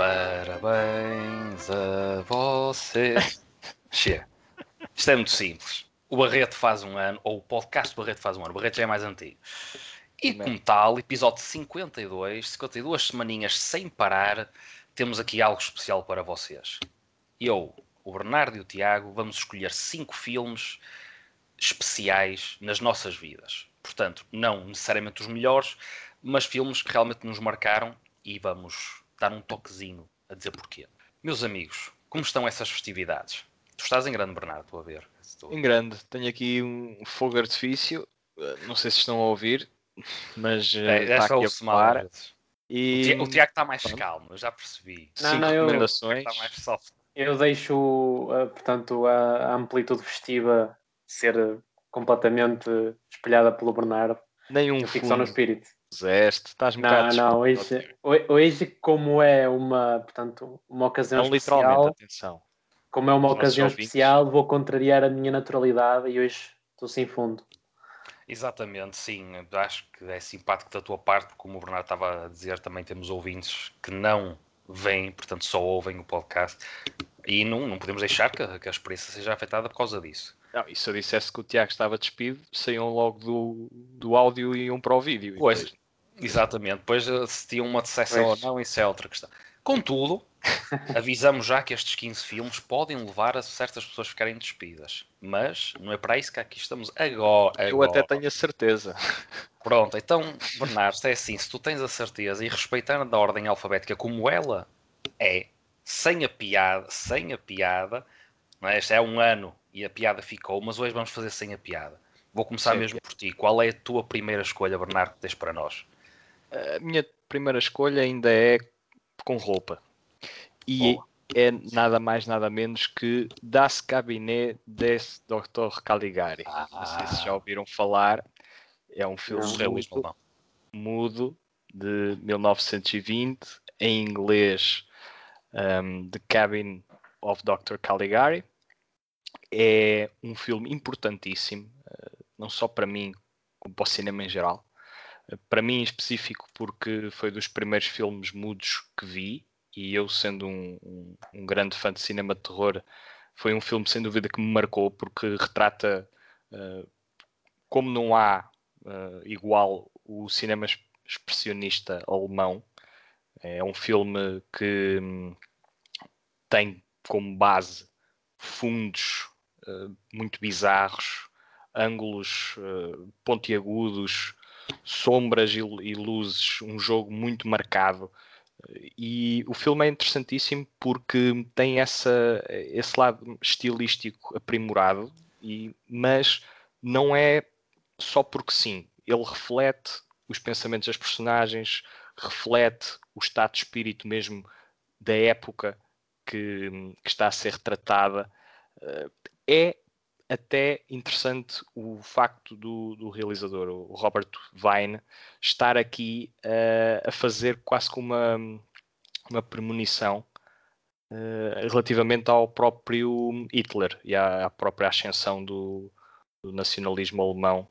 Parabéns a você. Chega. Isto é muito simples. O Barreto faz um ano, ou o podcast do Barreto faz um ano. O Barreto já é mais antigo. E como tal, episódio 52, 52 semaninhas sem parar, temos aqui algo especial para vocês. Eu, o Bernardo e o Tiago, vamos escolher cinco filmes especiais nas nossas vidas. Portanto, não necessariamente os melhores, mas filmes que realmente nos marcaram e vamos dar um toquezinho a dizer porquê. Meus amigos, como estão essas festividades? Tu estás em grande, Bernardo, estou a ver. Estou... Em grande. Tenho aqui um fogo artifício. Eh, não sei se estão a ouvir, mas é, está aqui a falar. E... O Tiago está mais calmo, eu já percebi. Não, Cinco não, recomendações. Está mais soft. Eu deixo, uh, portanto, a amplitude festiva ser completamente espelhada pelo Bernardo. Nenhum eu fico só no espírito. Zeste, estás um Não, não, hoje, hoje, como é uma, portanto, uma ocasião não, especial, atenção. como é uma ocasião especial, vou contrariar a minha naturalidade e hoje estou sem fundo. Exatamente, sim. Acho que é simpático da tua parte, como o Bernardo estava a dizer, também temos ouvintes que não vêm, portanto só ouvem o podcast. E não, não podemos deixar que, que a experiência seja afetada por causa disso. Não, e se eu dissesse que o Tiago estava despido, saíam logo do, do áudio e iam para o vídeo. Pois, depois... exatamente. Depois se tinham uma decepção ou não, isso é outra questão. Contudo, avisamos já que estes 15 filmes podem levar a certas pessoas ficarem despidas. Mas não é para isso que aqui estamos agora. agora. Eu até tenho a certeza. Pronto, então, Bernardo, é assim: se tu tens a certeza e respeitando a ordem alfabética como ela é, sem a piada, sem a piada, não é? este é um ano e a piada ficou, mas hoje vamos fazer sem a piada. Vou começar Sim. mesmo por ti. Qual é a tua primeira escolha, Bernardo, que tens para nós? A minha primeira escolha ainda é com roupa. E Boa. é nada mais, nada menos que Das Cabinet des Dr. Caligari. Ah. Não sei se já ouviram falar. É um filme não, mudo, mudo de 1920, em inglês, um, The Cabin of Dr. Caligari. É um filme importantíssimo, uh, não só para mim, como para o cinema em geral. Uh, para mim em específico, porque foi dos primeiros filmes mudos que vi e eu, sendo um, um, um, grande fã de cinema de terror, foi um filme sem dúvida que me marcou porque retrata uh, como não há uh, igual o cinema expressionista alemão. É um filme que um, tem como base fundos uh, muito bizarros, ângulos pontiagudos, sombras e, e luzes, um jogo muito marcado e o filme é interessantíssimo porque tem essa, esse lado estilístico aprimorado, e, mas não é só porque sim. Ele reflete os pensamentos das personagens, reflete o estado de espírito mesmo da época que, que está a ser retratada. Eh, é até interessante o facto do, do realizador, o Robert Vine, estar aqui uh, a fazer quase como uma, uma premonição uh, relativamente ao próprio Hitler e à, à própria ascensão do, do nacionalismo alemão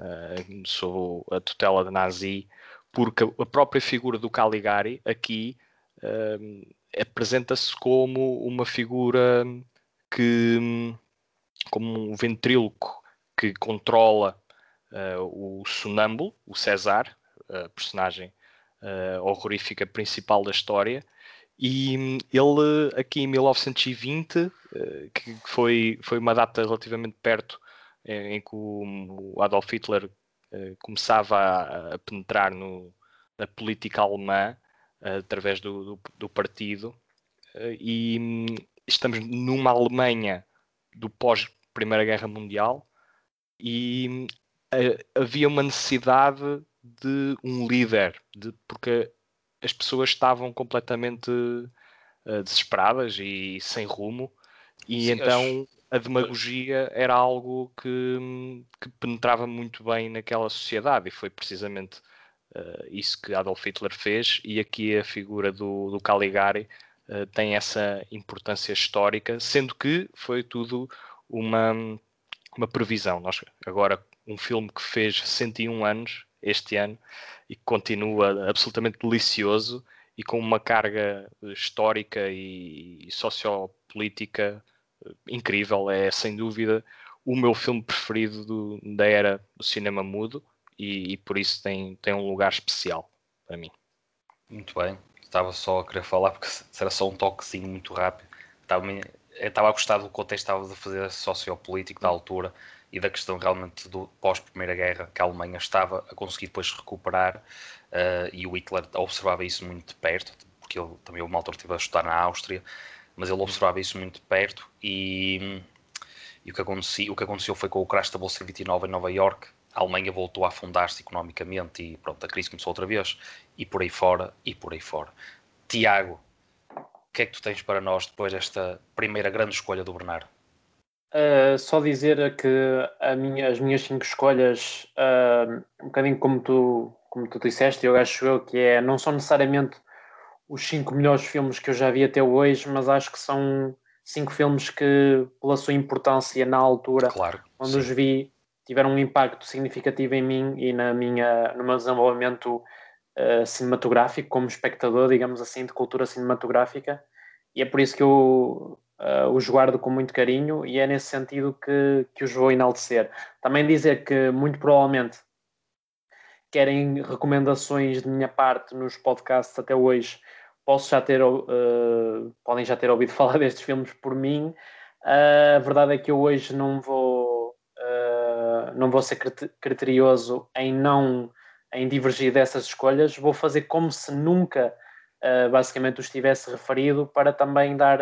uh, sob a tutela nazi, porque a própria figura do Caligari aqui apresenta-se como uma figura que como um ventríloco que controla uh, o sonâmbulo, o César, a personagem uh, horrorífica principal da história. E hum, ele, aqui em 1920, uh, que foi, foi uma data relativamente perto em, que o Adolf Hitler começava a, a, penetrar no, na política alemã através do, do, do partido, e hum, estamos numa Alemanha do pós Primeira Guerra Mundial e uh, havia uma necessidade de um líder, de, porque as pessoas estavam completamente uh, desesperadas e sem rumo, e Sim, então acho... a demagogia era algo que, que, penetrava muito bem naquela sociedade, e foi precisamente uh, isso que Adolf Hitler fez, e aqui a figura do, do Caligari uh, tem essa importância histórica, sendo que foi tudo uma, uma previsão. Nós, agora, um filme que fez 101 anos este ano e que continua absolutamente delicioso e com uma carga histórica e, e sociopolítica eh, incrível. É sem dúvida o meu filme preferido do, da era do cinema mudo e, e, por isso tem, tem um lugar especial para mim. Muito bem, estava só a querer falar porque era só um toquezinho muito rápido. Estava, estava a gostar do contexto estava a fazer sociopolítico da altura e da questão realmente do pós-Primeira Guerra que a Alemanha estava a conseguir depois recuperar uh, e o Hitler observava isso muito de perto, porque ele também uma altura esteve a estudar na Áustria, mas ele observava isso muito de perto e, e o, que acontecia, o que aconteceu foi com o crash da Bolsa 29 em Nova York, a Alemanha voltou a afundar-se economicamente e pronto, a crise começou outra vez e por aí fora e por aí fora. Tiago, o que é que tu tens para nós depois desta primeira grande escolha do Bernardo? Uh, só dizer que minha, as minhas cinco escolhas, uh, um bocadinho como tu, como tu disseste, eu acho eu que é, não são necessariamente os cinco melhores filmes que eu já vi até hoje, mas acho que são cinco filmes que, pela sua importância na altura, claro, quando sim. os vi, tiveram um impacto significativo em mim e na minha, no meu desenvolvimento uh, cinematográfico como espectador, digamos assim, de cultura cinematográfica. E é por isso que eu uh, os guardo com muito carinho e é nesse sentido que, que os vou enaltecer. Também dizer que muito provavelmente querem recomendações de minha parte nos podcasts até hoje, posso já ter, uh, podem já ter ouvido falar destes filmes por mim. Uh, a verdade é que eu hoje não vou, não vou ser criterioso em não em divergir dessas escolhas. Vou fazer como se nunca, basicamente, os tivesse referido para também dar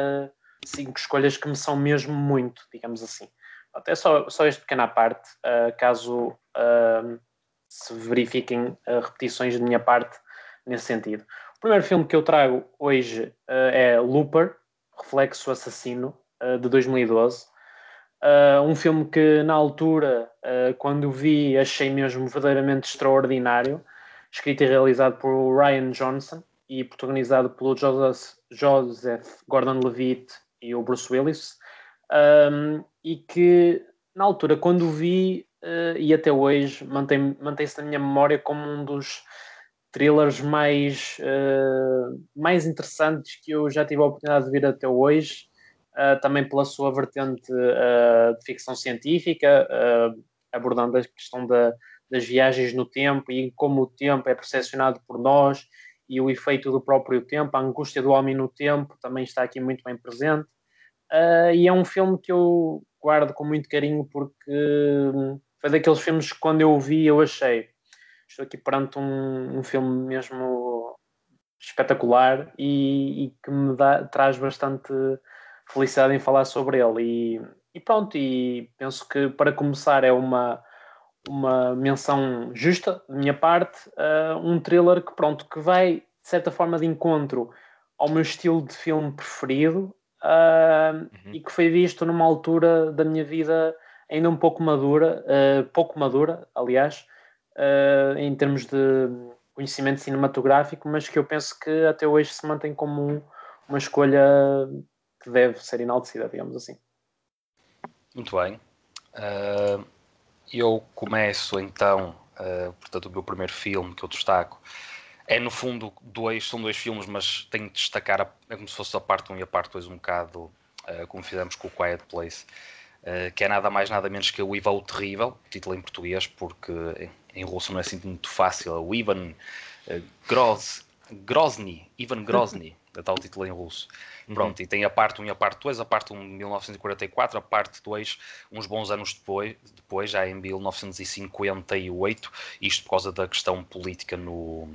cinco escolhas que me são mesmo muito, digamos assim. Até só, só esta pequena parte, uh, caso uh, se verifiquem uh, repetições de minha parte nesse sentido. O primeiro filme que eu trago hoje é Looper, Reflexo Assassino, de 2012. Um filme que na altura, quando vi, achei mesmo verdadeiramente extraordinário, escrito e realizado por Ryan Johnson e protagonizado pelo Joseph, Joseph Gordon-Levitt e o Bruce Willis, um, e que na altura, quando vi, uh, e até hoje, mantém-se mantém na minha memória como um dos thrillers mais, uh, mais interessantes que eu já tive a oportunidade de ver até hoje, uh, também pela sua vertente de ficção científica, abordando a questão da, das viagens no tempo e como o tempo é percepcionado por nós e o efeito do próprio tempo, a angústia do homem no tempo também está aqui muito bem presente. Uh, e é um filme que eu guardo com muito carinho porque foi daqueles filmes que quando eu vi eu achei estou aqui perante um, um filme mesmo espetacular e, e que me dá, traz bastante felicidade em falar sobre ele e, e pronto, e penso que para começar é uma uma menção justa da minha parte, uh, um thriller que pronto, que vai de certa forma de encontro ao meu estilo de filme preferido uh, uhum. e que foi visto numa altura da minha vida ainda um pouco madura, uh, pouco madura, aliás, em termos de conhecimento cinematográfico, mas que eu penso que até hoje se mantém como um, uma escolha que deve ser enaltecida, digamos assim. Muito bem. Uh, eu começo então, uh, portanto, o meu primeiro filme que eu destaco é no fundo dois, são dois filmes, mas tenho de destacar, a, é como se fosse a parte 1 um e a parte 2 um bocado, uh, como fizemos com o Quiet Place, uh, que é nada mais nada menos que o Iva o Terrível, título em português, porque em, em russo não é assim muito fácil, o Ivan uh, Groz, Grozny, Ivan Grozny, é tal título em russo. Uhum. Pronto, e tem a parte 1 e a parte 2, a parte 1 de 1944, a parte 2 uns bons anos depois, depois já em 1958, isto por causa da questão política no,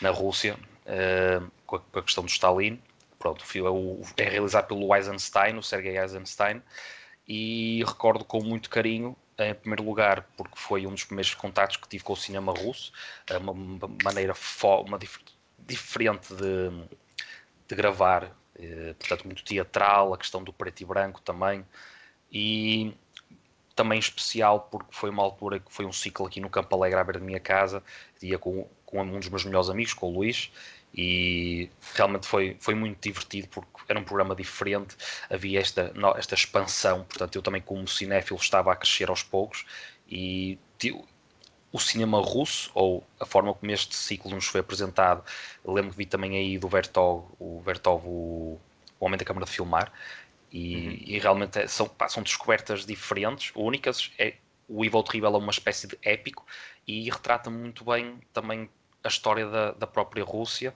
na Rússia, uh, com, a, com, a, questão do Stalin. Pronto, é, é realizado pelo Eisenstein, o Sergei Eisenstein, e recordo com muito carinho em primeiro lugar, porque foi um dos primeiros contatos que tive com o cinema russo, uma maneira uma dif diferente de, de gravar eh, portanto, muito teatral, a questão do preto e branco também, e também especial porque foi uma altura que foi um ciclo aqui no Campo Alegre à beira da minha casa, ia com, com um dos meus melhores amigos, com o Luís, e realmente foi, foi muito divertido porque era um programa diferente, havia esta, esta expansão, portanto eu também como cinéfilo estava a crescer aos poucos e o cinema russo, ou a forma como este ciclo nos foi apresentado. Eu lembro que vi também aí do Vertov, o Vertov, o, o Homem da Câmara de Filmar, e, uhum. e realmente é, são, pá, são descobertas diferentes, únicas. É, o Evil Terrível é uma espécie de épico e retrata muito bem também a história da, da própria Rússia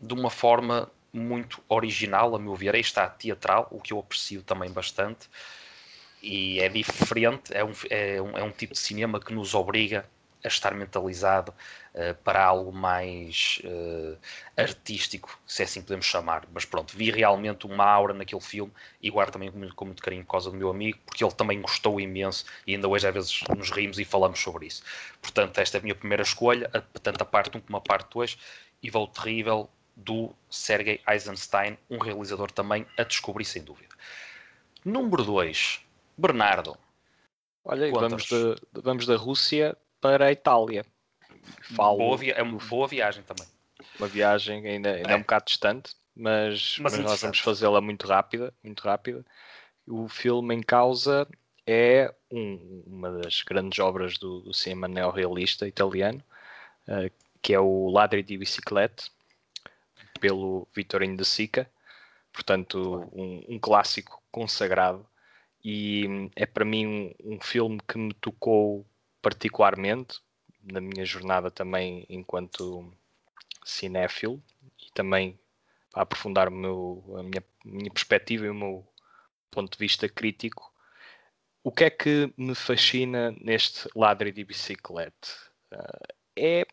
de uma forma muito original, a meu ver. Aí está teatral, o que eu aprecio também bastante. E é diferente, é um, é um, é um tipo de cinema que nos obriga a estar mentalizado uh, para algo mais uh, artístico, se é assim podemos chamar. Mas pronto, vi realmente uma aura naquele filme e guardo também com muito, com muito carinho por causa do meu amigo, porque ele também gostou imenso e ainda hoje às vezes nos rimos e falamos sobre isso. Portanto, esta é a minha primeira escolha, tanto a parte 1 como a parte 2, e vou terrível do Sergei Eisenstein, um realizador também a descobrir sem dúvida. Número 2, Bernardo. Olha, vamos, de, vamos da Rússia para a Itália. Falo boa via... É uma boa viagem também. Uma viagem ainda, ainda é. um bocado distante, mas, mas, mas nós vamos fazê-la muito rápida, muito rápida. O filme em causa é um, uma das grandes obras do, do cinema neorrealista italiano, uh, que é o Ladri di Biciclette, pelo Vittorino de Sica, portanto um, um, clássico consagrado e hum, é para mim um, um filme que me tocou particularmente na minha jornada também enquanto cinéfilo e também para aprofundar meu, a minha, minha perspectiva e o meu ponto de vista crítico. O que é que me fascina neste ladre de bicicleta? Uh, é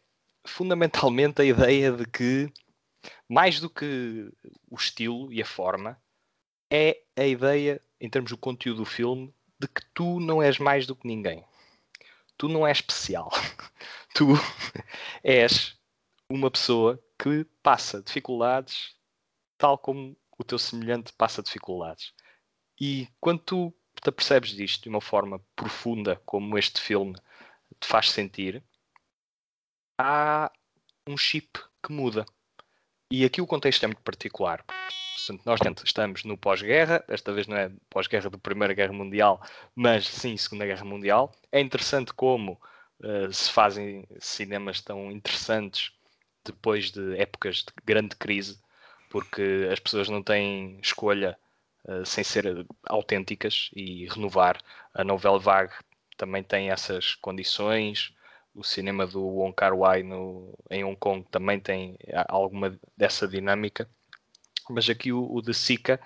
fundamentalmente a ideia de que, mais do que o estilo e a forma, é a ideia, em termos do conteúdo do filme, de que tu não és mais do que ninguém tu não és especial. tu és uma pessoa que passa dificuldades tal como o teu semelhante passa dificuldades. E quando tu te apercebes disto de uma forma profunda, como este filme te faz sentir, há um chip que muda. E aqui o contexto é muito particular. Portanto, nós estamos no pós-guerra, desta vez não é pós-guerra da Primeira Guerra Mundial, mas sim Segunda Guerra Mundial. É interessante como uh, se fazem cinemas tão interessantes depois de épocas de grande crise, porque as pessoas não têm escolha uh, sem ser autênticas e renovar. A novela vague também tem essas condições. O cinema do Wong Kar Wai no, em Hong Kong também tem alguma dessa dinâmica mas aqui o, o de Sica,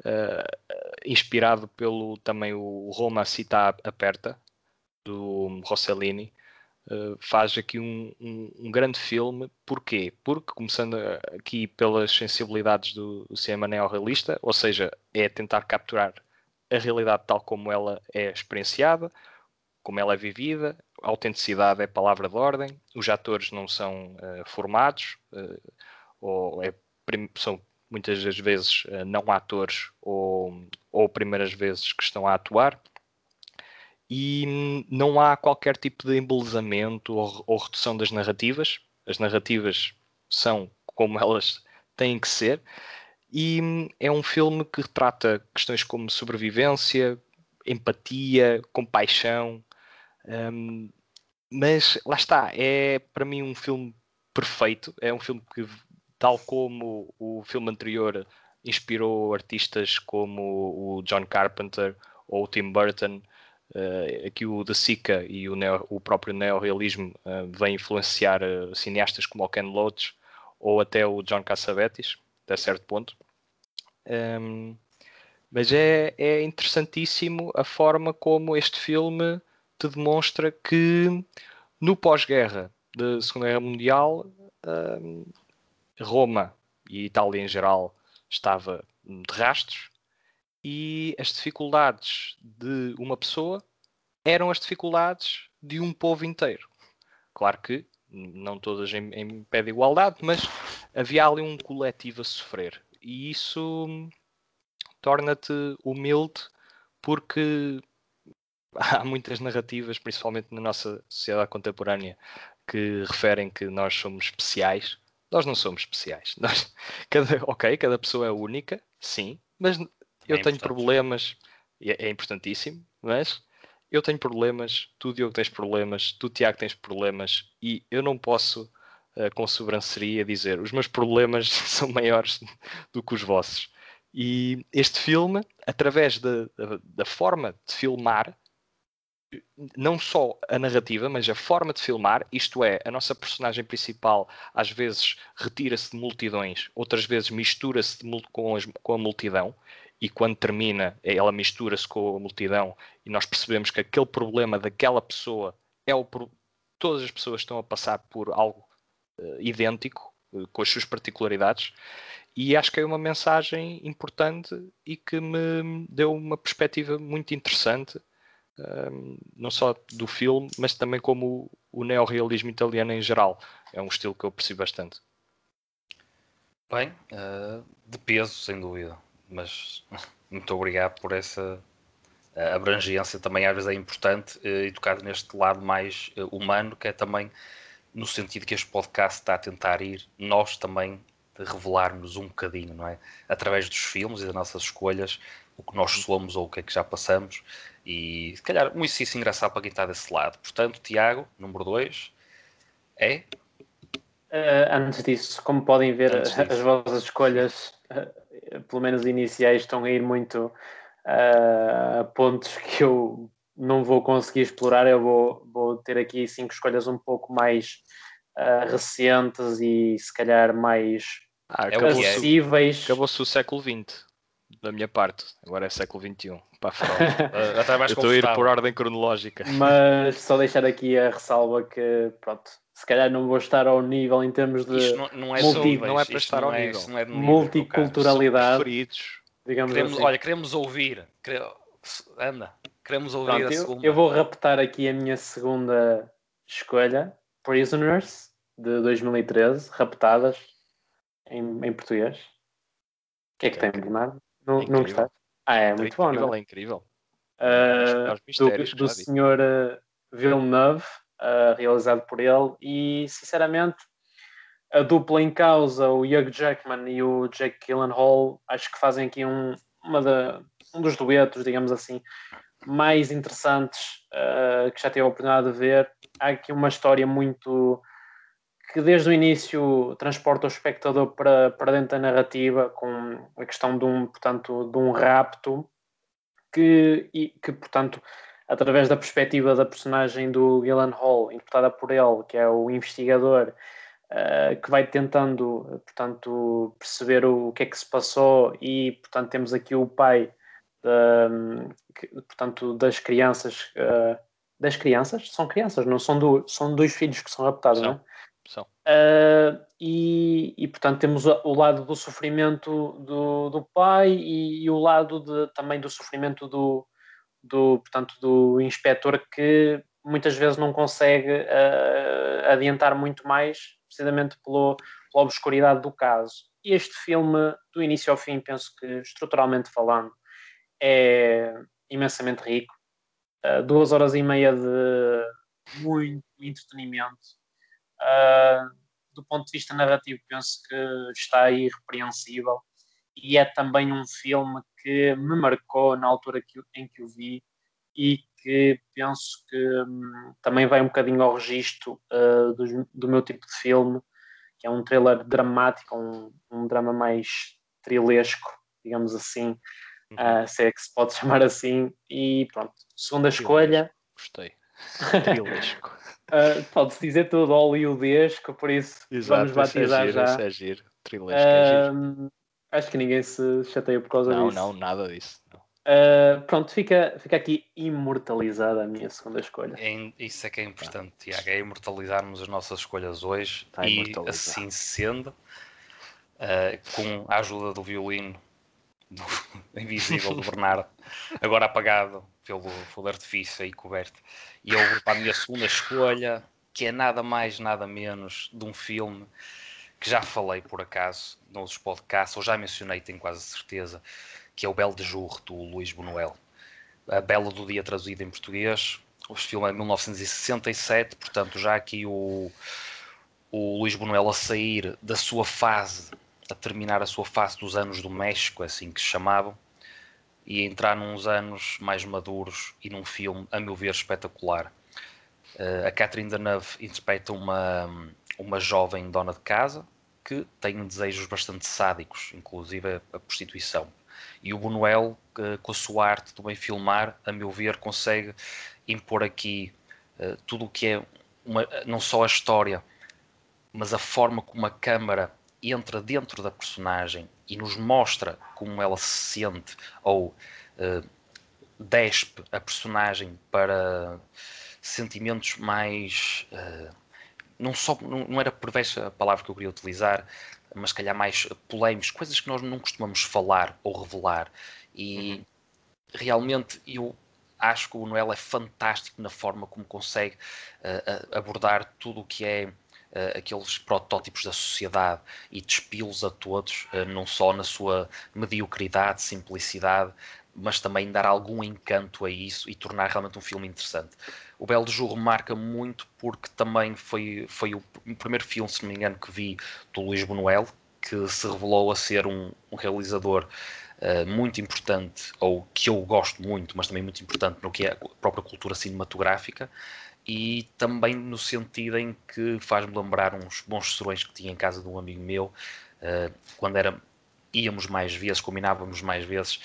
uh, inspirado pelo também o Roma Cita Aperta, do Rossellini, uh, faz aqui um, um, um, grande filme. Porquê? Porque, começando aqui pelas sensibilidades do, do cinema neorrealista, ou seja, é tentar capturar a realidade tal como ela é experienciada, como ela é vivida, a autenticidade é palavra de ordem, os atores não são uh, formados, uh, ou é, são muitas das vezes eh, não atores ou, ou primeiras vezes que estão a atuar e não há qualquer tipo de embelezamento ou, ou, redução das narrativas. As narrativas são como elas têm que ser. E é um filme que retrata questões como sobrevivência, empatia, compaixão. Um, mas lá está, é para mim um filme perfeito. É um filme que tal como o filme anterior inspirou artistas como o John Carpenter ou o Tim Burton, uh, aqui o De Sica e o, neo, o próprio neorrealismo uh, vem influenciar uh, cineastas como o Ken Loach ou até o John Cassavetes, até certo ponto. Um, mas é, é interessantíssimo a forma como este filme te demonstra que no pós-guerra da Segunda Guerra Mundial um, Roma e Itália em geral estava de rastros e as dificuldades de uma pessoa eram as dificuldades de um povo inteiro. Claro que não todas em, em pé de igualdade, mas havia ali um coletivo a sofrer e isso torna-te humilde porque há muitas narrativas, principalmente na nossa sociedade contemporânea, que referem que nós somos especiais nós não somos especiais. Nós, cada, ok, cada pessoa é única, sim, mas eu é tenho problemas, é, é importantíssimo, mas eu tenho problemas, tu, Diogo, tens problemas, tu, Tiago, tens problemas e eu não posso, uh, com sobranceria, dizer os meus problemas são maiores do que os vossos. E este filme, através da, da, da forma de filmar, não só a narrativa, mas a forma de filmar, isto é, a nossa personagem principal às vezes retira-se de multidões, outras vezes mistura-se com, com, a multidão, e quando termina, ela mistura-se com a multidão, e nós percebemos que aquele problema daquela pessoa é o. Todas as pessoas estão a passar por algo uh, idêntico, uh, com as suas particularidades, e acho que é uma mensagem importante e que me deu uma perspectiva muito interessante não só do filme, mas também como o, o neorrealismo italiano em geral. É um estilo que eu aprecio bastante. Bem, uh, de peso, sem dúvida. Mas muito obrigado por essa uh, abrangência. Também às vezes é importante uh, e tocar neste lado mais humano, que é também no sentido que este podcast está a tentar ir, nós também revelarmos um bocadinho, não é? Através dos filmes e das nossas escolhas, o que nós somos ou o que é que já passamos e se calhar um exercício engraçado para quem está desse lado. Portanto, Tiago, número 2, é? Uh, antes disso, como podem ver, as vossas escolhas, uh, pelo menos iniciais, estão a ir muito uh, a pontos que eu não vou conseguir explorar. Eu vou, vou ter aqui cinco escolhas um pouco mais recentes e se calhar mais ah, acessíveis. Acabou-se o século XX da minha parte. Agora é século XXI. Para até mais Estou a ir por ordem cronológica. Mas só deixar aqui a ressalva que, pronto, se calhar não vou estar ao nível em termos de. Isto não, não é, multi... não é para estar ao é, nível. Não é nível Multiculturalidade. Digamos queremos, assim. Olha, queremos ouvir. Anda, queremos ouvir pronto, a segunda. Eu, eu vou raptar aqui a minha segunda escolha: Prisoners, de 2013, raptadas em, em português. O que é que tem, Bernardo? Não, é não gostaste? Ah, é, é muito bom, não é? É incrível. Uh, do, do senhor uh, Villeneuve, uh, realizado por ele, e sinceramente a dupla em causa, o Hugh Jackman e o Jake Gyllenhaal, acho que fazem aqui um, uma da, um dos duetos, digamos assim, mais interessantes uh, que já tive a oportunidade de ver. Há aqui uma história muito que desde o início transporta o espectador para, para dentro da narrativa com a questão de um, portanto, de um rapto que, e, que, portanto, através da perspectiva da personagem do Gillan Hall, interpretada por ele, que é o investigador, uh, que vai tentando, portanto, perceber o, o, que é que se passou e, portanto, temos aqui o pai, que, portanto, das crianças, uh, das crianças? São crianças, não são, do, são dois filhos que são raptados, não é? São. Uh, e, e, portanto, temos o lado do sofrimento do, do pai e, e o lado de, também do sofrimento do, do, portanto, do inspetor que muitas vezes não consegue uh, adiantar muito mais, precisamente pelo, pela obscuridade do caso. E este filme, do início ao fim, penso que estruturalmente falando, é imensamente rico. Uh, duas horas e meia de muito entretenimento do ponto de vista narrativo, penso que está irrepreensível e é também um filme que me marcou na altura que, em que o vi e que penso que um, também vai um bocadinho ao registro uh, do, do, meu tipo de filme, que é um thriller dramático, um, um drama mais trilesco, digamos assim, uh, se é que se pode chamar assim. E pronto, segunda escolha. Gostei. Trilesco. Uh, Pode-se dizer tudo hollywoodesco, por isso Exato, vamos batizar é giro, já. É giro. Trilesco, é giro. Acho que ninguém se chateia por causa não, disso. Não, não, nada disso. Uh, pronto, fica, fica aqui imortalizada a minha segunda escolha. É, isso é que é importante, Tiago, é imortalizarmos as nossas escolhas hoje Está e assim sendo, uh, com a ajuda do violino do invisível do Bernardo, agora apagado pelo fogo artifício e coberto. E eu vou para a minha segunda escolha, que é nada mais, nada menos de um filme que já falei por acaso nos podcasts, ou já mencionei, tenho quase certeza, que é o Belo de Jour, do Luís Buñuel. A Bela do Dia traduzido em português. O filme é de 1967, portanto já aqui o, o Luís Buñuel a sair da sua fase, a terminar a sua fase dos anos do México, assim que se chamavam, e entrar nos anos mais maduros e num filme, a meu ver, espetacular. Uh, a Catherine Deneuve interpreta uma, uma jovem dona de casa que tem desejos bastante sádicos, inclusive a, a prostituição. E o Buñuel, uh, com a sua arte do bem filmar, a meu ver, consegue impor aqui uh, tudo o que é uma, não só a história, mas a forma como a câmara entra dentro da personagem e nos mostra como ela se sente ou uh, despe a personagem para sentimentos mais. Uh, não, só, não, não era perversa a palavra que eu queria utilizar, mas calhar mais polémicos, coisas que nós não costumamos falar ou revelar. E uhum. realmente eu acho que o Noel é fantástico na forma como consegue uh, abordar tudo o que é uh, aqueles protótipos da sociedade e despi-los a todos, uh, não só na sua mediocridade, simplicidade, mas também dar algum encanto a isso e tornar realmente um filme interessante. O Belo Jurro marca muito porque também foi, foi o primeiro filme, se não me engano, que vi do Luís Buñuel, que se revelou a ser um, um realizador uh, muito importante, ou que eu gosto muito, mas também muito importante no que é a própria cultura cinematográfica, e também no sentido em que faz-me lembrar uns bons serões que tinha em casa de um amigo meu, uh, quando era, íamos mais vezes, combinávamos mais vezes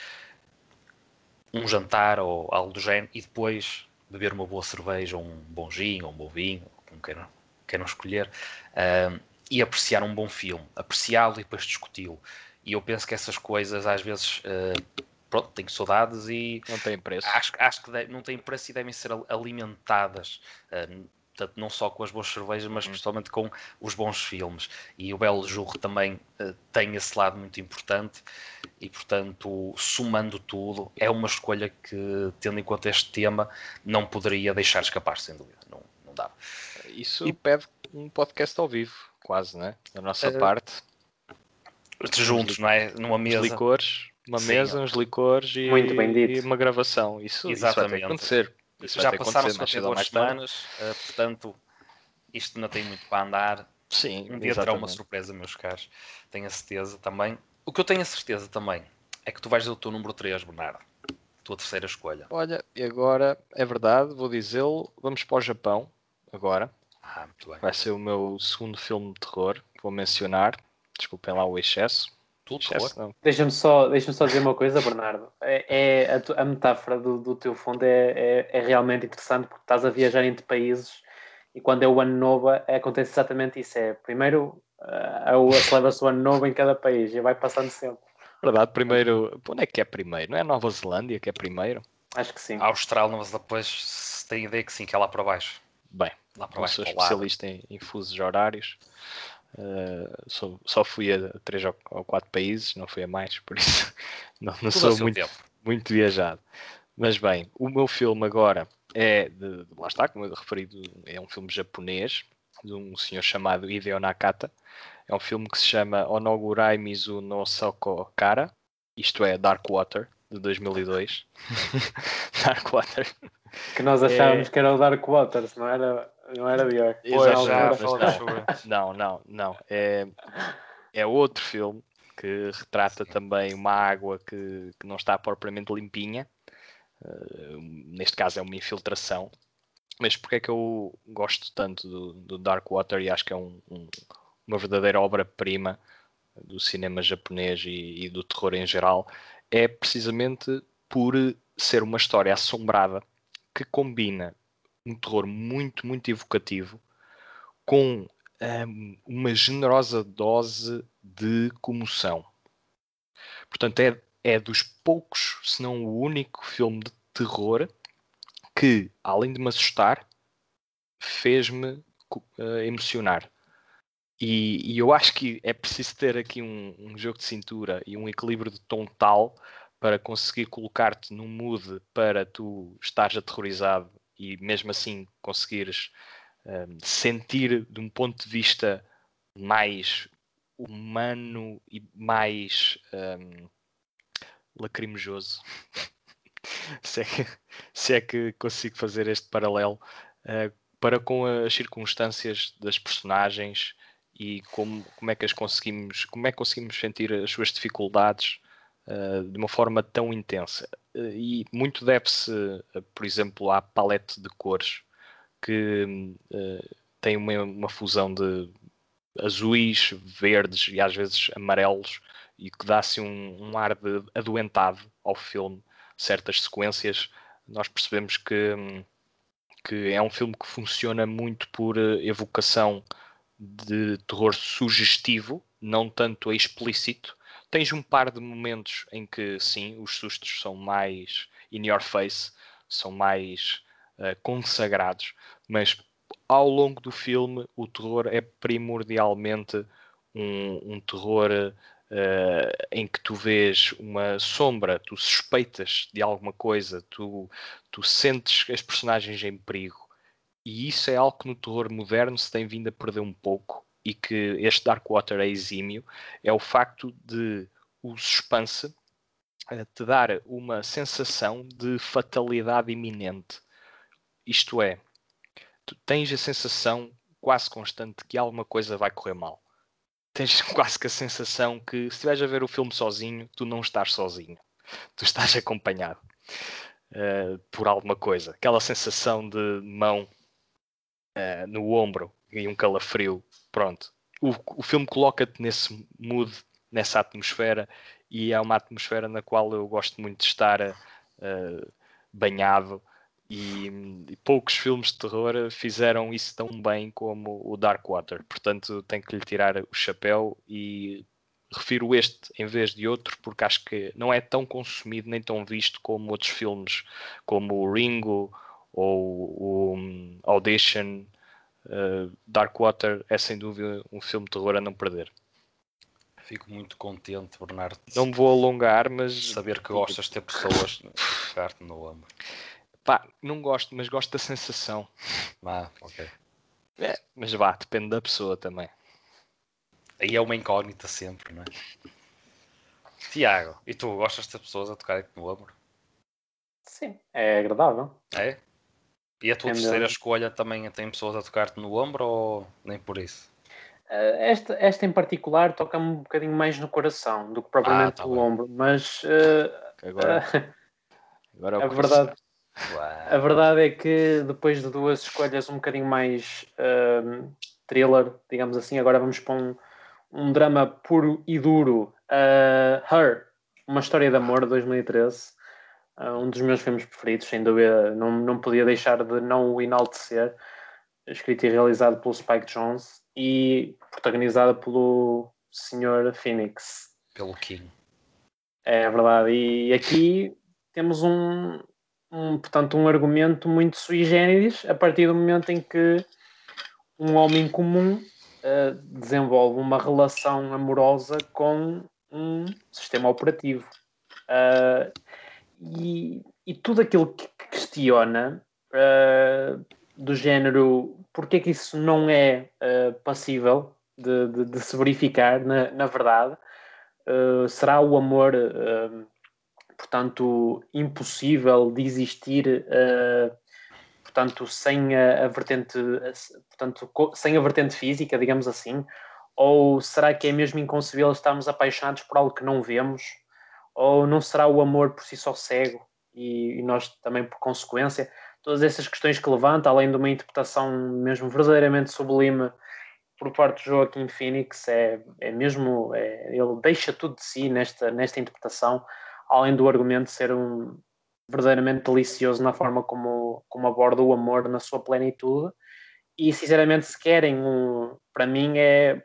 um jantar ou algo do género, e depois beber uma boa cerveja, ou um bom gin, ou um bom vinho, como queiram, queiram escolher, uh, e apreciar um bom filme, apreciá-lo e depois discuti-lo. E eu penso que essas coisas às vezes uh, pronto, tenho saudades e não tem preço. Acho, acho que deve, não têm preço e devem ser alimentadas. Uh, portanto, não só com as boas cervejas, mas hum. principalmente com os bons filmes. E o Belo Jurro também uh, tem esse lado muito importante e, portanto, somando tudo, é uma escolha que, tendo em conta este tema, não poderia deixar escapar, sem dúvida. Não, não dá. Isso e pede um podcast ao vivo, quase, né? Da nossa uh, parte. Juntos, não é? Numa mesa. Os licores uma Sim, mesa, uns licores e, e, uma gravação. Isso, Exatamente. isso vai acontecer. Isso já passaram 52 semanas, uh, portanto, isto não tem muito para andar. Sim, um dia exatamente. terá uma surpresa, meus caros. Tenho a certeza também. O que eu tenho a certeza também é que tu vais dizer o teu número 3, Bernardo. Tua terceira escolha. Olha, e agora é verdade, vou dizê-lo. Vamos para o Japão agora. Ah, muito bem. Vai ser o meu segundo filme de terror que vou mencionar. Desculpem lá o excesso. Tudo Deixa-me só, deixa só dizer uma coisa, Bernardo. É, é a, a, metáfora do, do teu fundo é, é, é, realmente interessante porque estás a viajar entre países e quando é o ano novo acontece exatamente isso. É primeiro uh, celebra-se o ano novo em cada país e vai passando sempre. Verdade, primeiro. Onde é que é primeiro? Não é Nova Zelândia que é primeiro? Acho que sim. A Austrália, mas depois tem ideia que sim, que é lá para baixo. Bem, lá para baixo. Sou especialista em, em fusos horários. Uh, só, só fui a três ou quatro países, não fui a mais, por isso não, não sou muito, muito viajado. Mas bem, o meu filme agora é de, lá está, como eu referido, é um filme japonês de um senhor chamado Hideo Nakata. É um filme que se chama Onogurai Mizu no Soko Kara, isto é Dark Water, de 2002. Dark Water. Que nós achávamos é... que era o Dark Waters, não era não era pior. Exato, não, não, não. É, é outro filme que retrata Sim. também uma água que, que não está propriamente limpinha. Uh, neste caso é uma infiltração. Mas porque é que eu gosto tanto do, do Dark Water e acho que é um, um, uma verdadeira obra-prima do cinema japonês e, e do terror em geral? É precisamente por ser uma história assombrada que combina um terror muito, muito evocativo, com um, uma generosa dose de comoção. Portanto, é, é dos poucos, se não o único filme de terror que, além de me assustar, fez-me uh, emocionar. E, e, eu acho que é preciso ter aqui um, um, jogo de cintura e um equilíbrio de tom tal para conseguir colocar-te num mood para tu estares aterrorizado e mesmo assim conseguires um, sentir de um ponto de vista mais humano e mais um, se, é que, se é que consigo fazer este paralelo, uh, para com as circunstâncias das personagens e como, como é que as conseguimos, como é que conseguimos sentir as suas dificuldades uh, de uma forma tão intensa. Uh, e muito deve-se, por exemplo, à palete de cores, que tem uma, uma fusão de azuis, verdes e às vezes amarelos, e que dá-se um, um, ar de adoentado ao filme. Certas sequências, nós percebemos que, que é um filme que funciona muito por evocação de terror sugestivo, não tanto explícito. Tens um par de momentos em que, sim, os sustos são mais in your face, são mais uh, consagrados, mas ao longo do filme o terror é primordialmente um, um terror uh, em que tu vês uma sombra, tu suspeitas de alguma coisa, tu, tu sentes as personagens em perigo. E isso é algo que no terror moderno se tem vindo a perder um pouco e que este Darkwater é exímio, é o facto de o suspense uh, te dar uma sensação de fatalidade iminente. Isto é, tu tens a sensação quase constante que alguma coisa vai correr mal. Tens quase que a sensação que se estiveres a ver o filme sozinho, tu não estás sozinho. Tu estás acompanhado uh, por alguma coisa. Aquela sensação de mão uh, no ombro e um calafrio. Pronto. O, o filme coloca-te nesse mood, nessa atmosfera, e é uma atmosfera na qual eu gosto muito de estar uh, banhado e, e, poucos filmes de terror fizeram isso tão bem como o Darkwater. Portanto, tenho que lhe tirar o chapéu e refiro este em vez de outro porque acho que não é tão consumido nem tão visto como outros filmes como o Ringo ou o um, Audition. Uh, Darkwater é sem dúvida um filme de terror a não perder. Fico muito contente, Bernardo. Não me vou alongar, mas. Saber que gostas de ter pessoas pegar-te no ombro. Pá, não gosto, mas gosto da sensação. Ah, ok. É, mas vá, depende da pessoa também. Aí é uma incógnita sempre, não é? Tiago, e tu gostas de ter pessoas a tocarem no ombro? Sim, é agradável. É? E a tua terceira escolha também tem pessoas a tocar-te no ombro ou nem por isso? Uh, esta, esta em particular toca-me um bocadinho mais no coração do que propriamente ah, tá no bem. ombro, mas uh, agora, uh, agora a verdade a verdade é que depois de duas escolhas um bocadinho mais uh, thriller, digamos assim, agora vamos para um, um drama puro e duro. Uh, Her, uma história de amor, 2013. Uh, um dos meus filmes preferidos, sem dúvida. Não, não podia deixar de não o enaltecer. Escrito e realizado pelo Spike Jones e protagonizada pelo Sr. Phoenix. Pelo King. É verdade. E aqui temos um, um, portanto, um argumento muito sui generis a partir do momento em que um homem comum uh, desenvolve uma relação amorosa com um sistema operativo. Uh, e, e, tudo aquilo que questiona uh, do género porque é que isso não é passível de, de, de, se verificar na, na verdade, será o amor portanto, impossível de existir, uh, portanto, sem a, a, vertente, portanto, sem a vertente física, digamos assim? Ou será que é mesmo inconcebível estarmos apaixonados por algo que não vemos? Ou não será o amor por si só cego e, e nós também por consequência? Todas essas questões que levanta, além de uma interpretação mesmo verdadeiramente sublime por parte de Joaquim Phoenix, é, é mesmo, é, ele deixa tudo de si nesta, nesta interpretação além do argumento ser um verdadeiramente delicioso na forma como, como aborda o amor na sua plenitude. E sinceramente, se querem, um, para mim é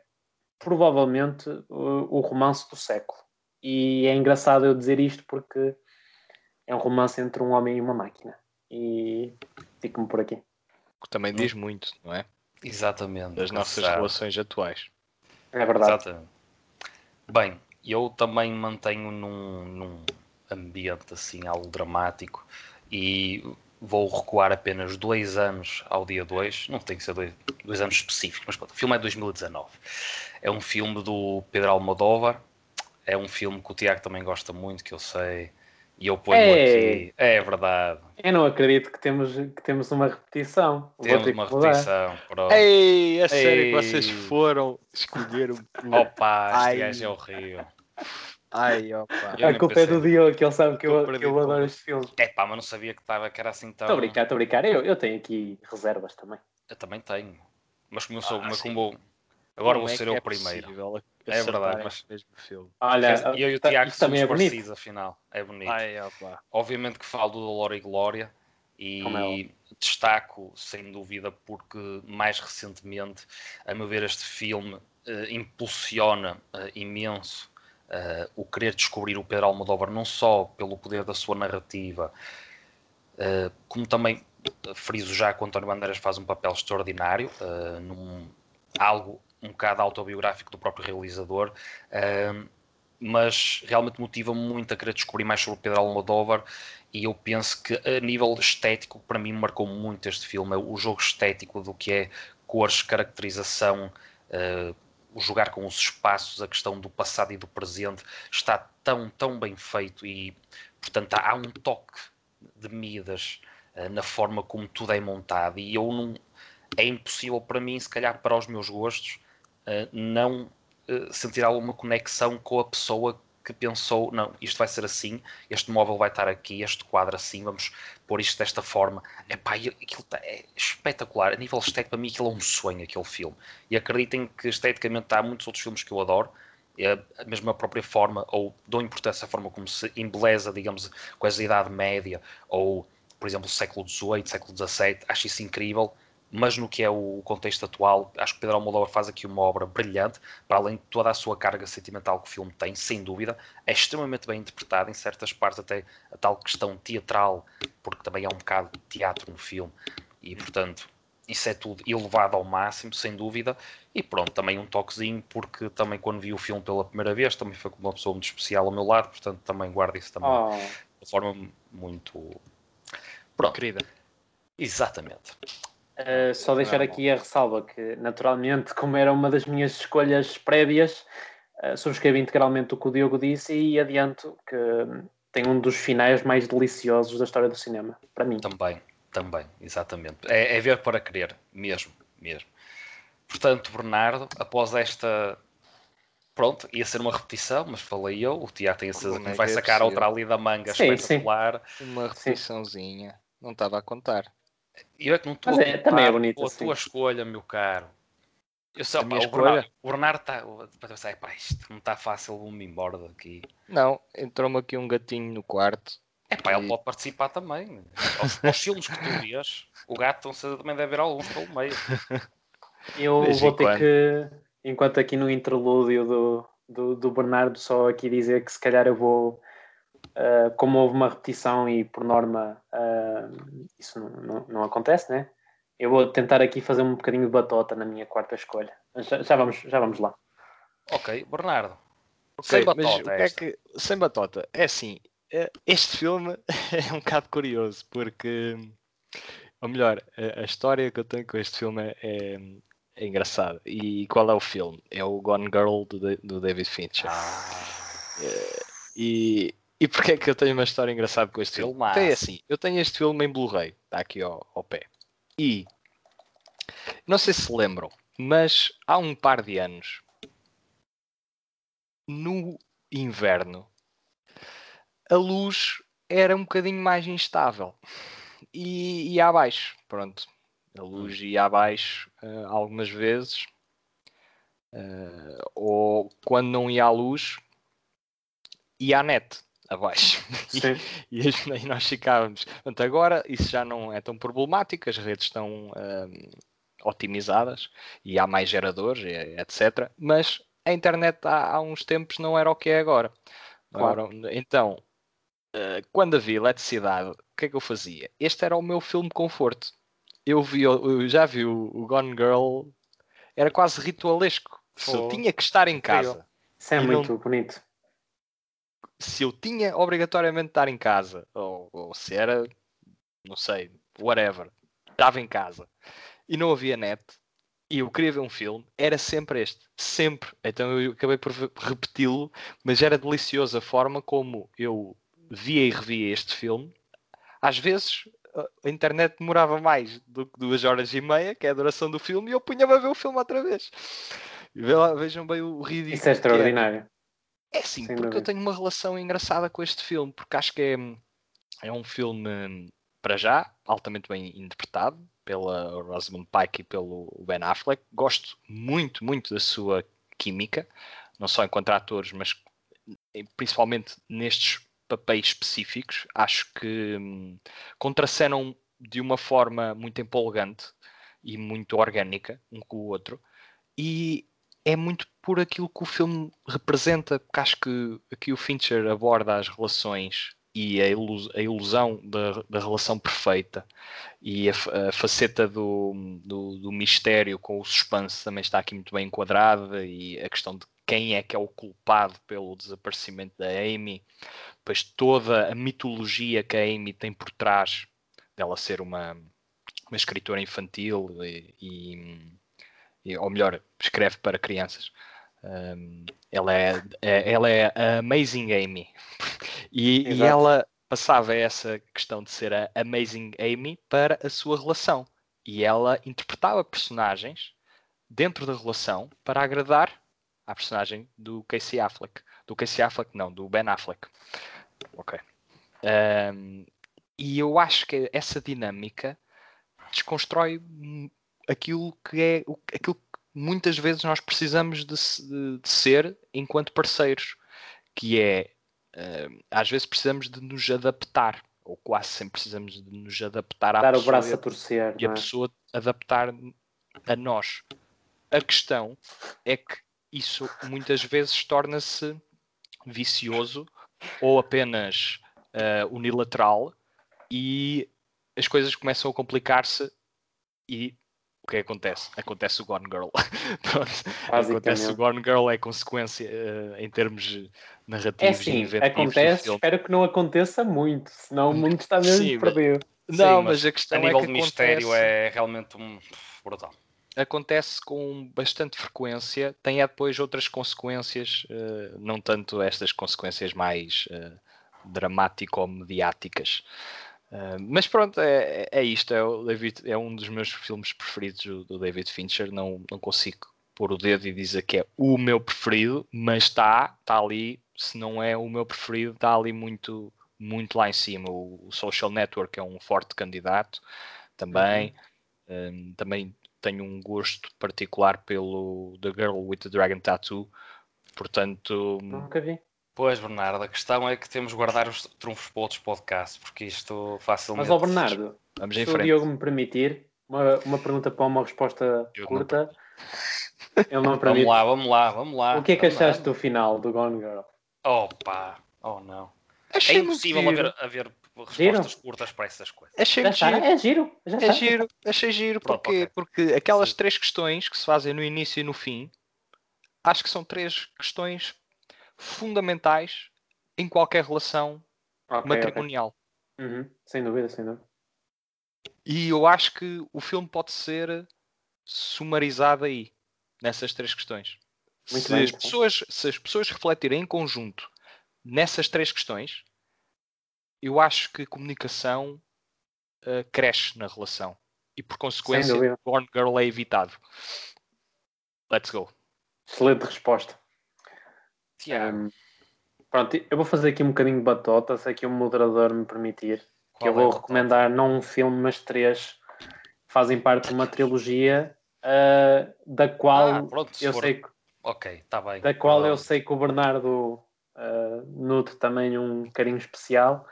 provavelmente o, o romance do século. E é engraçado eu dizer isto porque é um romance entre um homem e uma máquina. E fico-me por aqui. Também diz muito, não é? Exatamente. Das nossas relações atuais. É verdade. Exatamente. Bem, eu também mantenho num, num ambiente assim algo dramático e vou recuar apenas dois anos ao dia 2, não tem que ser dois, dois anos específicos, mas pronto, o filme é de 2019. É um filme do Pedro Almodóvar, é um filme que o Tiago também gosta muito, que eu sei, e eu ponho é, aqui. É verdade. Eu não acredito que temos, que temos uma repetição. Temos uma repetição. Pronto. Ei, a sério que vocês foram escolher o. Opa, este gajo é horrível. Ai, opa. A culpa é do Diogo, que ele sabe que eu, que eu adoro este filme. É pá, mas não sabia que, tava, que era assim tão. Estou a brincar, estou a brincar. Eu, eu tenho aqui reservas também. Eu também tenho. Mas como eu sou, ah, mas como agora como vou é ser eu é o primeiro. É verdade, mas mesmo filme. Olha, eu e o tá- Tiago isto somos também é bonito. parecidos, afinal. É bonito. Ai, opa. Obviamente que falo do Dolor e Glória e é destaco, sem dúvida, porque mais recentemente, a meu ver, este filme eh, impulsiona eh, imenso eh, o querer descobrir o Pedro Almodóvar, não só pelo poder da sua narrativa, como também friso já que o António Bandeiras faz um papel extraordinário, num algo um bocado autobiográfico do próprio realizador, eh, mas realmente motiva-me muito a querer descobrir mais sobre o Pedro Almodóvar e eu penso que a nível estético para mim marcou muito este filme, é o jogo estético do que é cores, caracterização, eh, o jogar com os espaços, a questão do passado e do presente está tão, tão bem feito e portanto há, um toque de Midas eh, na forma como tudo é montado e eu não é impossível para mim, se calhar para os meus gostos, não eh, sentir alguma conexão com a pessoa que pensou, não, isto vai ser assim, este móvel vai estar aqui, este quadro assim, vamos pôr isto desta forma. Epá, aquilo tá, é espetacular. A nível estético, para mim, aquilo é um sonho, aquele filme. E acreditem que esteticamente há muitos outros filmes que eu adoro, é a mesma própria forma, ou dou importância à forma como se embeleza, digamos, com a Idade Média, ou, por exemplo, século XVIII, século XVII, acho isso incrível mas no que é o contexto atual, acho que Pedro Almodóvar faz aqui uma obra brilhante, para além de toda a sua carga sentimental que o filme tem, sem dúvida, é extremamente bem interpretado, em certas partes até a tal questão teatral, porque também há um bocado de teatro no filme, e portanto, isso é tudo elevado ao máximo, sem dúvida, e pronto, também um toquezinho, porque também quando vi o filme pela primeira vez, também foi com uma pessoa muito especial ao meu lado, portanto também guardo isso também Oh, de forma muito... Pronto, Querida. exatamente. Uh, só deixar aqui a ressalva que, naturalmente, como era uma das minhas escolhas prévias, uh, subscrevo integralmente o que o Diogo disse e adianto que hum, tem um dos finais mais deliciosos da história do cinema, para mim. Também, também, exatamente. É, é ver para querer, mesmo, mesmo. Portanto, Bernardo, após esta. Pronto, ia ser uma repetição, mas falei eu. O Tiago tem a certeza que é vai é sacar possível? outra ali da manga Sim, espetacular. Uma repetiçãozinha. Não estava a contar. E eu é que não estou é, também é bonito com a assim. tua escolha, meu caro. Eu sei, A pá, o? Bernardo, o Bernardo está. Para pensar, "Epá, isto não está fácil, vou-me embora daqui. Não, entrou-me aqui um gatinho no quarto. É pá, ele E- pode participar também. Aos, aos filmes que tu vês, o gato então, também deve haver alguns pelo meio. Eu em vou ter quando. que, enquanto aqui no interlúdio do, do, do Bernardo, só aqui dizer que se calhar eu vou, uh, como houve uma repetição e por norma uh, isso não, não, não acontece, né? Eu vou tentar aqui fazer um bocadinho de batota na minha quarta escolha. Já, já vamos, já vamos lá. Ok, Bernardo. Ok, sem batota o que é que. Sem batota. É assim, eh, este filme é um bocado curioso, porque. Ou melhor, a, história que eu tenho com este filme é, é, engraçada. E qual é o filme? É o Gone Girl do, do David Fincher. Ah, E, e porquê é que eu tenho uma história engraçada com este filme? Tem assim, eu tenho este filme em Blu-ray, está aqui ao, ao pé. E não sei se lembram, mas há um par de anos, no inverno, a luz era um bocadinho mais instável e ia abaixo. Pronto, a luz ia abaixo eh, algumas vezes. Eh, ou quando não ia à luz, ia à net abaixo. E- e, nós ficávamos. Portanto, agora isso já não é tão problemático, as redes estão ahm, otimizadas e há mais geradores, etc. Mas a internet há, há uns tempos não era o que é agora. Claro. Agora, então, eh, quando havia eletricidade, o que é que eu fazia? Este era o meu filme conforto. Eu, vi, eu já vi o, Gone Girl, era quase ritualesco. Se eu tinha que estar em casa Isso é E não- muito bonito. Se eu tinha obrigatoriamente de estar em casa, ou, ou se era, não sei, whatever, estava em casa e não havia net e eu queria ver um filme, era sempre este, sempre. Então eu acabei por repeti-lo, mas era deliciosa a forma como eu via e revia este filme. Às vezes a- internet demorava mais do que duas horas e meia, que é a duração do filme, e eu punha-me a ver o filme outra vez. Vejam bem o ridículo. Isso é que extraordinário. É sim, Sem porque dúvida. eu tenho uma relação engraçada com este filme, porque acho que é, é um filme, para já, altamente bem interpretado pela Rosamund Pike e pelo Ben Affleck. Gosto muito, muito da sua química, não só enquanto atores, mas principalmente nestes papéis específicos. Acho que hum, contracenam de uma forma muito empolgante e muito orgânica um com o outro. E é muito por aquilo que o filme representa, porque acho que aqui o Fincher aborda as relações e a, ilus a ilusão da, da, relação perfeita e a, a faceta do, do, do, mistério com o suspense também está aqui muito bem enquadrada e a questão de quem é que é o culpado pelo desaparecimento da Amy, depois toda a mitologia que a Amy tem por trás dela ser uma, uma escritora infantil e, e, ou melhor, escreve para crianças. Um, ela, é, é, ela é a Amazing Amy. E, e, ela passava essa questão de ser a Amazing Amy para a sua relação. E ela interpretava personagens dentro da relação para agradar à personagem do Casey Affleck. Do Casey Affleck não, do Ben Affleck. Ok. Um, e eu acho que essa dinâmica desconstrói aquilo que é aquilo muitas vezes nós precisamos de, de, de ser enquanto parceiros, que é uh, às vezes precisamos de nos adaptar, ou quase sempre precisamos de nos adaptar à Dar pessoa o braço a torcer, e a é? pessoa adaptar a nós. A questão é que isso muitas vezes torna-se vicioso ou apenas uh, unilateral e as coisas começam a complicar-se e o que acontece? Acontece o Gone Girl. acontece o Gone Girl é consequência uh, em termos narrativos é sim, acontece, espero que não aconteça muito, senão o mundo está mesmo sim, perdido. Não, mas, mas, a questão a nível é que de mistério é realmente um brutal. Acontece com bastante frequência, tem é depois outras consequências, uh, não tanto estas consequências mais uh, dramático-mediáticas. Uh, mas pronto, é, é isto. É, o David, é um dos meus filmes preferidos do, do, David Fincher. Não, não consigo pôr o dedo e dizer que é o meu preferido, mas está, está ali. Se não é o meu preferido, está ali muito, muito lá em cima. O, o Social Network é um forte candidato também. Uhum. Um, também tenho um gosto particular pelo The Girl with the Dragon Tattoo. Portanto, nunca vi. Pois, Bernardo, a questão é que temos de guardar os trunfos para outros podcasts, porque isto facilmente. Mas, ó Bernardo, Vamos se o Diogo me permitir, uma, uma pergunta para uma resposta Eu curta. Não... Ele não permite. Vamos lá, vamos lá, vamos lá. O que é que achaste lá. do final do Gone Girl? Opa, oh não. Achei é impossível haver, haver respostas giro. curtas para essas coisas. Achei já giro. É giro. Já é giro. Achei giro. Pronto, porque, okay. porque aquelas Sim. três questões que se fazem no início e no fim, acho que são três questões fundamentais em qualquer relação okay, matrimonial. Okay. Uhum. Sem dúvida, sem dúvida. E eu acho que o filme pode ser sumarizado aí, nessas três questões. Muito se, bem, as pessoas, se as pessoas refletirem em conjunto nessas três questões, eu acho que a comunicação uh, cresce na relação. E por consequência, Born Girl é evitado. Let's go. Excelente resposta. Um, pronto, eu vou fazer aqui um bocadinho de batota, se aqui o moderador me permitir. Qual que eu vou é recomendar não um filme, mas três fazem parte de uma trilogia uh, da qual ah, pronto, eu for... sei que, ok, tá bem. Da qual eu sei que o Bernardo uh, nutre também um carinho especial,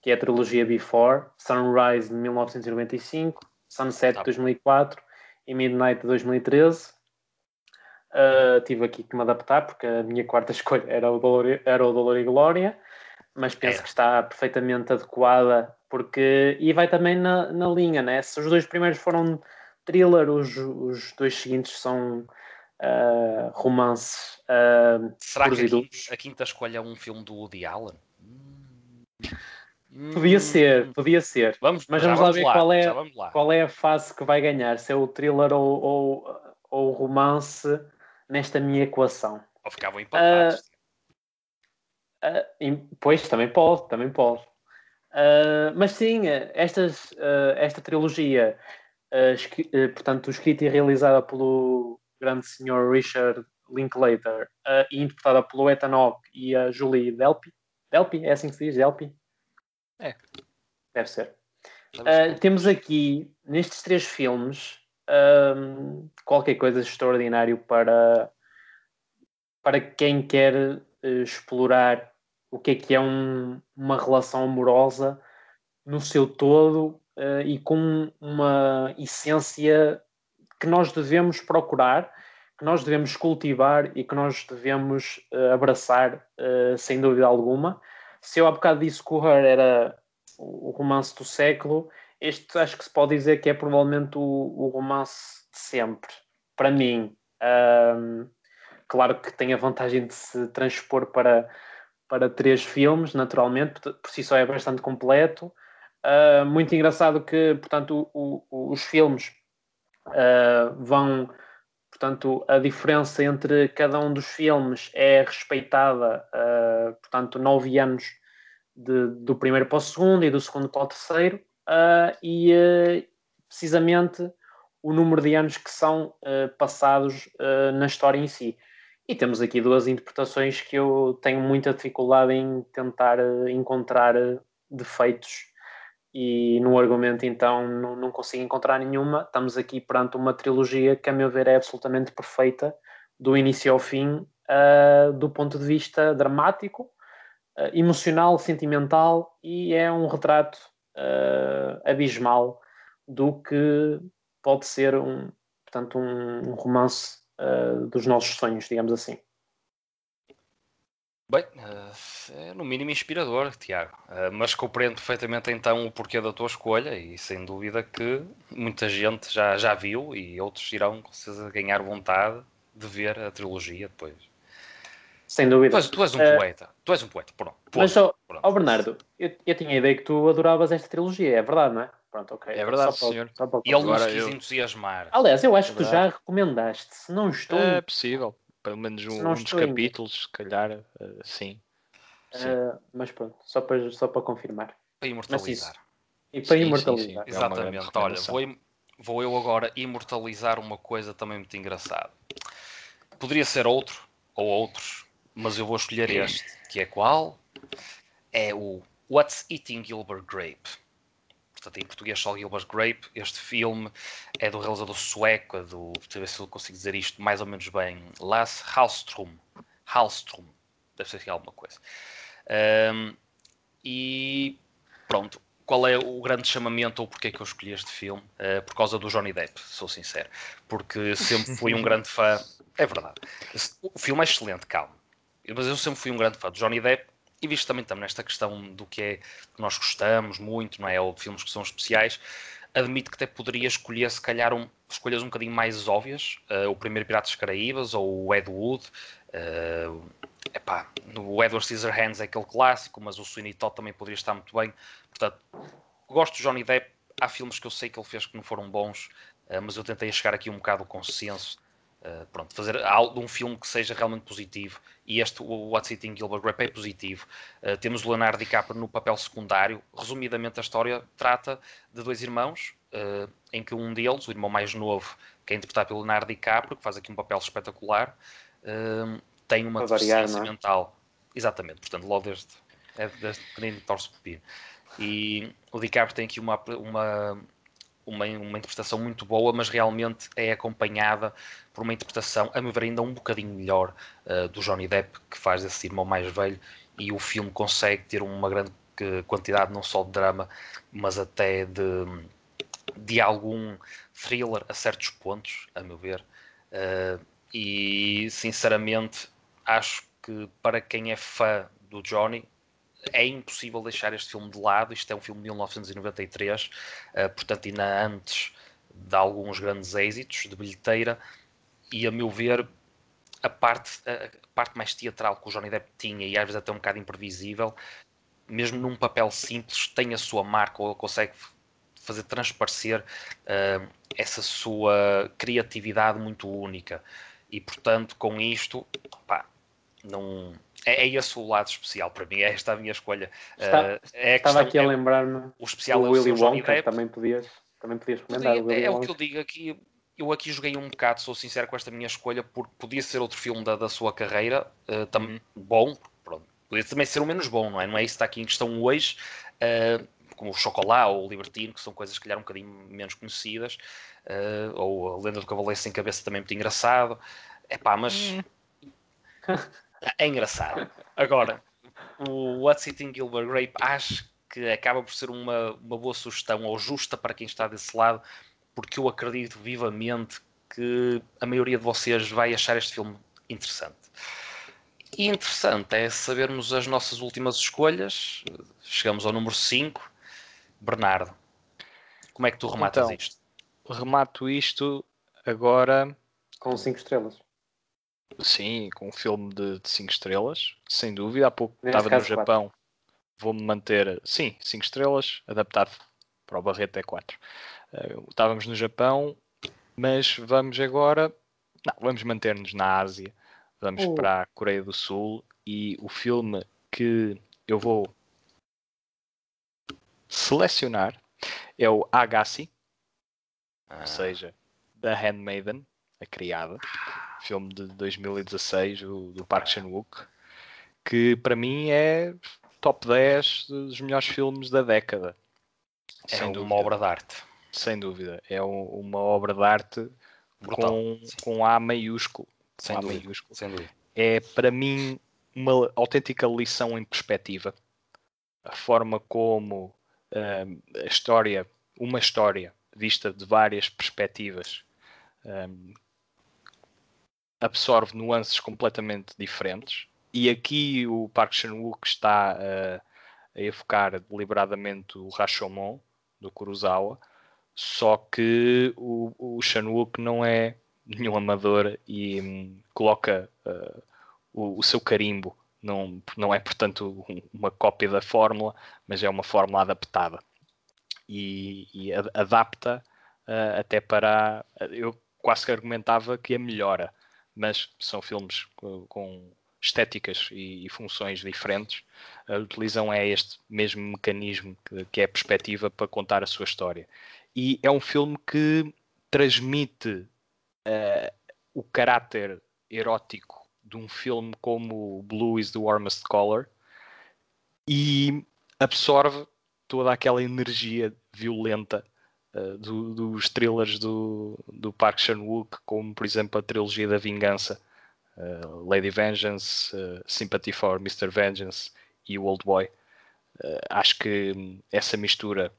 que é a trilogia Before, Sunrise de 1995, Sunset de 2004 e Midnight de 2013. Uh, tive aqui que me adaptar porque a minha quarta escolha era o Dolor, era o Dolor e Glória, mas penso é. que está perfeitamente adequada porque e vai também na, na linha, né? Se os dois primeiros foram thriller, os, os dois seguintes são uh, romances. Uh, Será que a quinta, a quinta, escolha é um filme do Woody Allen? Podia ser, podia ser. Vamos, mas vamos, vamos lá ver lá, qual, é, qual é a fase que vai ganhar, se é o thriller ou, ou, ou o romance nesta minha equação. Ou ficavam empatados. Uh, uh, pois, também pode, também pode. Uh, mas sim, estas, esta trilogia, portanto, escrita e realizada pelo grande senhor Richard Linklater e interpretada pelo Ethan Hawke e a Julie Delpy. Delpy? É assim que se diz? Delpy? É. Deve ser. Temos aqui, nestes três filmes, um, qualquer coisa extraordinário para, para quem quer uh, explorar o que é que é um, uma relação amorosa no seu todo uh, e com uma essência que nós devemos procurar, que nós devemos cultivar e que nós devemos uh, abraçar sem dúvida alguma. Se eu há bocado disse que o Her era o romance do século, este acho que se pode dizer que é provavelmente o, o romance de sempre, para mim. Um, claro que tem a vantagem de se transpor para, para três filmes, naturalmente, por si só é bastante completo. Uh, muito engraçado que, portanto, o, o, os filmes uh, vão, portanto, a diferença entre cada um dos filmes é respeitada, uh, portanto, nove anos de, do primeiro para o segundo e do segundo para o terceiro, e precisamente o número de anos que são passados na história em si. E temos aqui duas interpretações que eu tenho muita dificuldade em tentar encontrar defeitos e no argumento então não, não consigo encontrar nenhuma. Estamos aqui perante uma trilogia que, a meu ver, é absolutamente perfeita, do início ao fim, uh, do ponto de vista dramático, uh, emocional, sentimental e é um retrato uh, abismal do que pode ser um, portanto, um, um romance dos nossos sonhos, digamos assim. Bem, é no mínimo inspirador, Tiago. mas compreendo perfeitamente então o porquê da tua escolha e sem dúvida que muita gente já, já viu e outros irão certeza ganhar vontade de ver a trilogia depois. Sem dúvida. Tu és, tu és um uh, poeta. Tu és um poeta. Pronto. Mas, ó oh, Bernardo, eu, eu, tinha a ideia que tu adoravas esta trilogia, é verdade, não é? Pronto, ok. É verdade, só senhor. Para, só para... E ele nos quis eu... entusiasmar. Aliás, eu acho é que já recomendaste. Se não estou. É possível pelo menos um, um dos capítulos, se calhar, uh, sim. sim. Uh, mas pronto, só para, só para confirmar. Para imortalizar. E para sim, imortalizar. Sim, sim. É Exatamente. Olha, vou, vou eu agora imortalizar uma coisa também muito engraçada. Poderia ser outro, ou outros, mas eu vou escolher este, que é qual? É o What's Eating Gilbert Grape portanto em português só Gilbert Grape. Este filme é do realizador sueco, é do, deixa ver se eu consigo dizer isto mais ou menos bem, Lasse Hallström. Hallström, deve ser alguma coisa. Um, e pronto, qual é o grande chamamento ou porque é que eu escolhi este filme? Uh, por causa do Johnny Depp, sou sincero. Porque sempre fui um grande fã. É verdade. O filme é excelente, calma. Mas eu sempre fui um grande fã de Johnny Depp e visto também estamos nesta questão do que é que nós gostamos muito, não é? Ou de filmes que são especiais, admito que até poderia escolher, se calhar, um, escolhas um bocadinho mais óbvias. Uh, o primeiro Piratas Caraíbas ou o Ed Wood. Uh, epá, o Edward Scissorhands é aquele clássico, mas o Sweeney Todd também poderia estar muito bem. Portanto, gosto de Johnny Depp. Há filmes que eu sei que ele fez que não foram bons, uh, mas eu tentei chegar aqui um bocado ao consenso Uh, pronto, fazer algo, um filme que seja realmente positivo e este, o What's Eating Gilbert Grape é positivo. Uh, temos o Leonardo DiCaprio no papel secundário. Resumidamente, a história trata de dois irmãos, uh, em que um deles, o irmão mais novo, que é interpretado pelo Leonardo DiCaprio, que faz aqui um papel espetacular, tem uma deficiência é? mental. Exatamente, portanto, logo desde, é desde pequenino torce pepino. E o DiCaprio tem aqui uma, uma uma, uma interpretação muito boa, mas realmente é acompanhada por uma interpretação, a meu ver, ainda um bocadinho melhor uh, do Johnny Depp, que faz esse irmão mais velho, e o filme consegue ter uma grande quantidade não só de drama, mas até de, de algum thriller a certos pontos, a meu ver. Uh, e sinceramente acho que para quem é fã do Johnny, é impossível deixar este filme de lado. Isto é um filme de 1993, uh, eh, portanto, ainda antes de alguns grandes êxitos de bilheteira. E a meu ver, a parte, a parte mais teatral que o Johnny Depp tinha, e às vezes até um bocado imprevisível, mesmo num papel simples, tem a sua marca ou consegue fazer transparecer uh, essa sua criatividade muito única. E portanto, com isto, pá, não é, é esse o lado especial para mim, é esta a minha escolha. Está, uh, é estava aqui a lembrar-me o especial o Willy Wonka, também podias, também podias recomendar. Podia, o é, é o que eu digo aqui, eu aqui joguei um bocado, sou sincero com esta minha escolha, porque podia ser outro filme da, da sua carreira, uh, tam, uhum. bom, pronto. Podia também ser o menos bom, não é? Não é isso que está aqui em questão hoje, uh, como o Chocolat ou o Libertino, que são coisas que calhar um bocadinho menos conhecidas, uh, ou a Lenda do Cavaleiro Sem Cabeça também é muito engraçado. É pá, mas hum. é engraçado. Agora, o What's Eating Gilbert Grape acho que acaba por ser uma, uma boa sugestão ou justa para quem está desse lado, porque eu acredito vivamente que a maioria de vocês vai achar este filme interessante. E interessante é sabermos as nossas últimas escolhas. Chegamos ao número 5. Bernardo, como é que tu rematas então, isto? Remato isto agora. Com 5 estrelas. Sim, com um filme de 5 estrelas, sem dúvida. Há pouco Neste estava no Japão. Vou-me manter, sim, 5 estrelas, adaptado para o Barreto é 4. Uh, estávamos no Japão, mas vamos agora. Não, vamos manter-nos na Ásia. Vamos uh. para a Coreia do Sul e o filme que eu vou selecionar é o Agassi, ah. ou seja, The Handmaiden, a criada, filme de 2016 do, do Park Chan-wook, que para mim é top 10 dos melhores filmes da década. É Sem uma dúvida. obra de arte. Sem dúvida. É um, uma obra de arte Brutal. com, com A maiúsculo. Sem, A dúvida. maiúsculo. Sem dúvida. É para mim uma autêntica lição em perspectiva. A forma como uh, a história, uma história vista de várias perspectivas, um, absorve nuances completamente diferentes. E aqui o Park Chan-wook está uh, a evocar deliberadamente o Rashomon do Kurosawa, só que o, o Chan-wook não é nenhum amador e um, coloca uh, o, o, seu carimbo. Não, não é, portanto, uma cópia da fórmula, mas é uma fórmula adaptada. E, e adapta uh, até para. Eu quase que argumentava que a melhora mas são filmes com estéticas e, funções diferentes, uh, utilizam é este mesmo mecanismo que, que, é a perspectiva para contar a sua história. E é um filme que transmite uh, o caráter erótico de um filme como Blue is the Warmest Color e absorve toda aquela energia violenta uh, do, dos thrillers do, do Park Chan-wook, como por exemplo a trilogia da Vingança, uh, Lady Vengeance, uh, Sympathy for Mr. Vengeance e o Old Boy. acho que essa mistura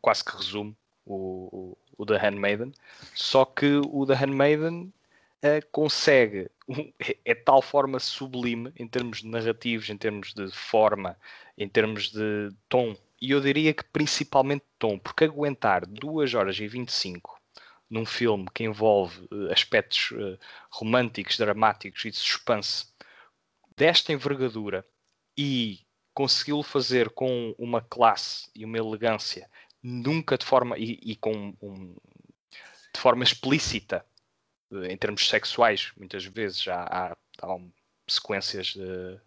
quase que resume o, o, o, The Handmaiden, só que o The Handmaiden consegue, é, é tal forma sublime em termos de narrativos, em termos de forma, em termos de tom e eu diria que principalmente tom, porque aguentar 2 horas e 25 num filme que envolve uh, aspectos uh, românticos, dramáticos e de suspense desta envergadura e conseguiu fazer com uma classe e uma elegância nunca de forma e, e com um, de forma explícita uh, em termos sexuais muitas vezes já há, há sequências de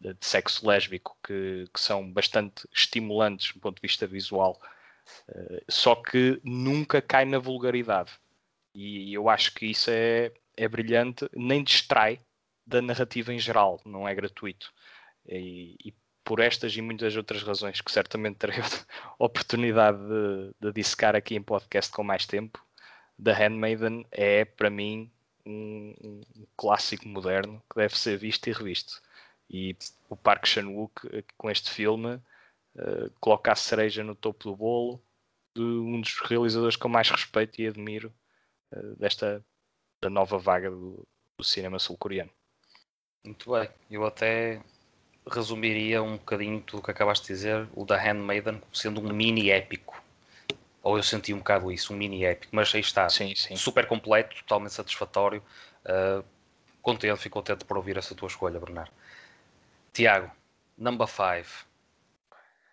de sexo lésbico que, que, são bastante estimulantes do ponto de vista visual, uh, só que nunca cai na vulgaridade. E eu acho que isso é, é brilhante, nem distrai da narrativa em geral, não é gratuito. E, e por estas e muitas outras razões que certamente terei oportunidade de, de dissecar aqui em podcast com mais tempo, The Handmaiden é para mim um, um, clássico moderno que deve ser visto e revisto. E o Park Chan-wook, eh, com este filme, uh, coloca a cereja no topo do bolo de um dos realizadores que eu mais respeito e admiro uh, desta da nova vaga do, do cinema sul-coreano. Muito bem. Eu até resumiria um bocadinho tudo o que acabaste de dizer, o da Handmaiden, sendo um mini épico. Ou eu senti um bocado isso, um mini épico. Mas aí está. Sim, sim. Super completo, totalmente satisfatório. Uh, contente, fico contente por ouvir essa tua escolha, Bernardo. Tiago, number 5.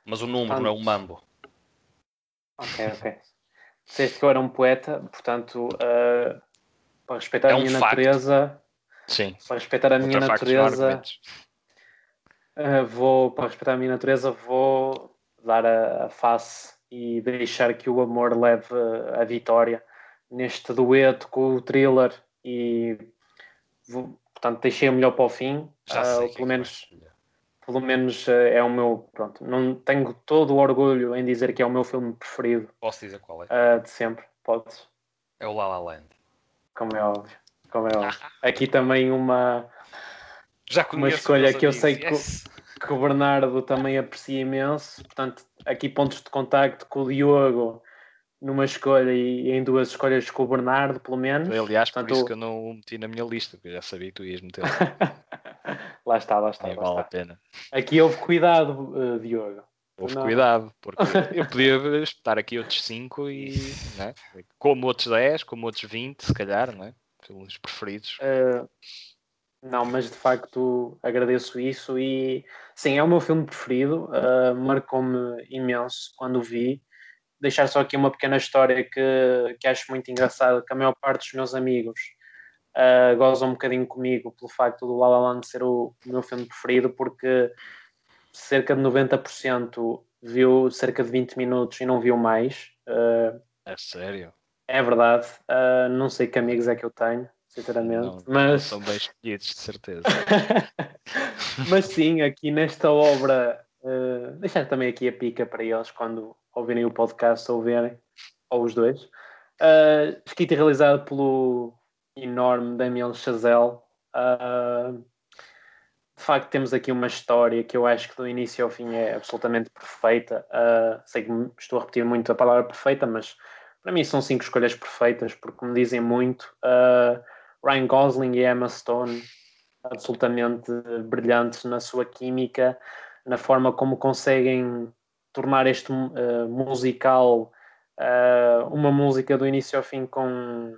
Mas o número, não é o mambo. Ok, ok. Disseste que eu era um poeta, portanto, uh, para respeitar é a minha um natureza. Sim. Para respeitar a minha natureza. Uh, vou, para respeitar a minha natureza, vou dar a, a, face e deixar que o amor leve a vitória neste dueto com o thriller e portanto deixei o melhor para o fim. Já sei uh, pelo menos pelo menos uh, é o meu pronto, não tenho todo o orgulho em dizer que é o meu filme preferido. Posso dizer qual é? Uh, de sempre, podes. É o La La Land. Como é óbvio. Como é óbvio. Aqui também uma Já uma escolha que eu sei que, yes. que o Bernardo também aprecia imenso. Portanto, aqui pontos de contacto com o Diogo numa escolha e em duas escolhas com o Bernardo, pelo menos. Aliás, Portanto, por isso que eu não o meti na minha lista, porque eu já sabia que tu ias meter. lá está, lá está. É, lá vale está. a pena. Aqui houve cuidado, uh, Diogo. Houve não. cuidado, porque eu podia estar aqui outros 5 e né? como outros 10, como outros 20, se calhar, não é? Pelos preferidos. Uh, não, mas de facto agradeço isso e sim, é o meu filme preferido, uh, marcou-me imenso quando o vi deixar só aqui uma pequena história que, que acho muito engraçada, que a maior parte dos meus amigos uh, gozam um bocadinho comigo pelo facto do La La Land ser o, meu filme preferido, porque cerca de 90% viu cerca de 20 minutos e não viu mais. Uh, é sério? É verdade. Uh, não sei que amigos é que eu tenho, sinceramente. Não, mas... São bem escolhidos, de certeza. mas sim, aqui nesta obra, uh, deixar também aqui a pica para eles quando ouvirem o podcast ou verem, ou os dois. Uh, escrito e realizado pelo enorme Damien Chazelle. Uh, de facto, temos aqui uma história que eu acho que do início ao fim é absolutamente perfeita. Uh, sei que estou a repetir muito a palavra perfeita, mas para mim são cinco escolhas perfeitas, porque me dizem muito. Uh, Ryan Gosling e Emma Stone, absolutamente brilhantes na sua química, na forma como conseguem tornar este uh, musical uh, uma música do início ao fim com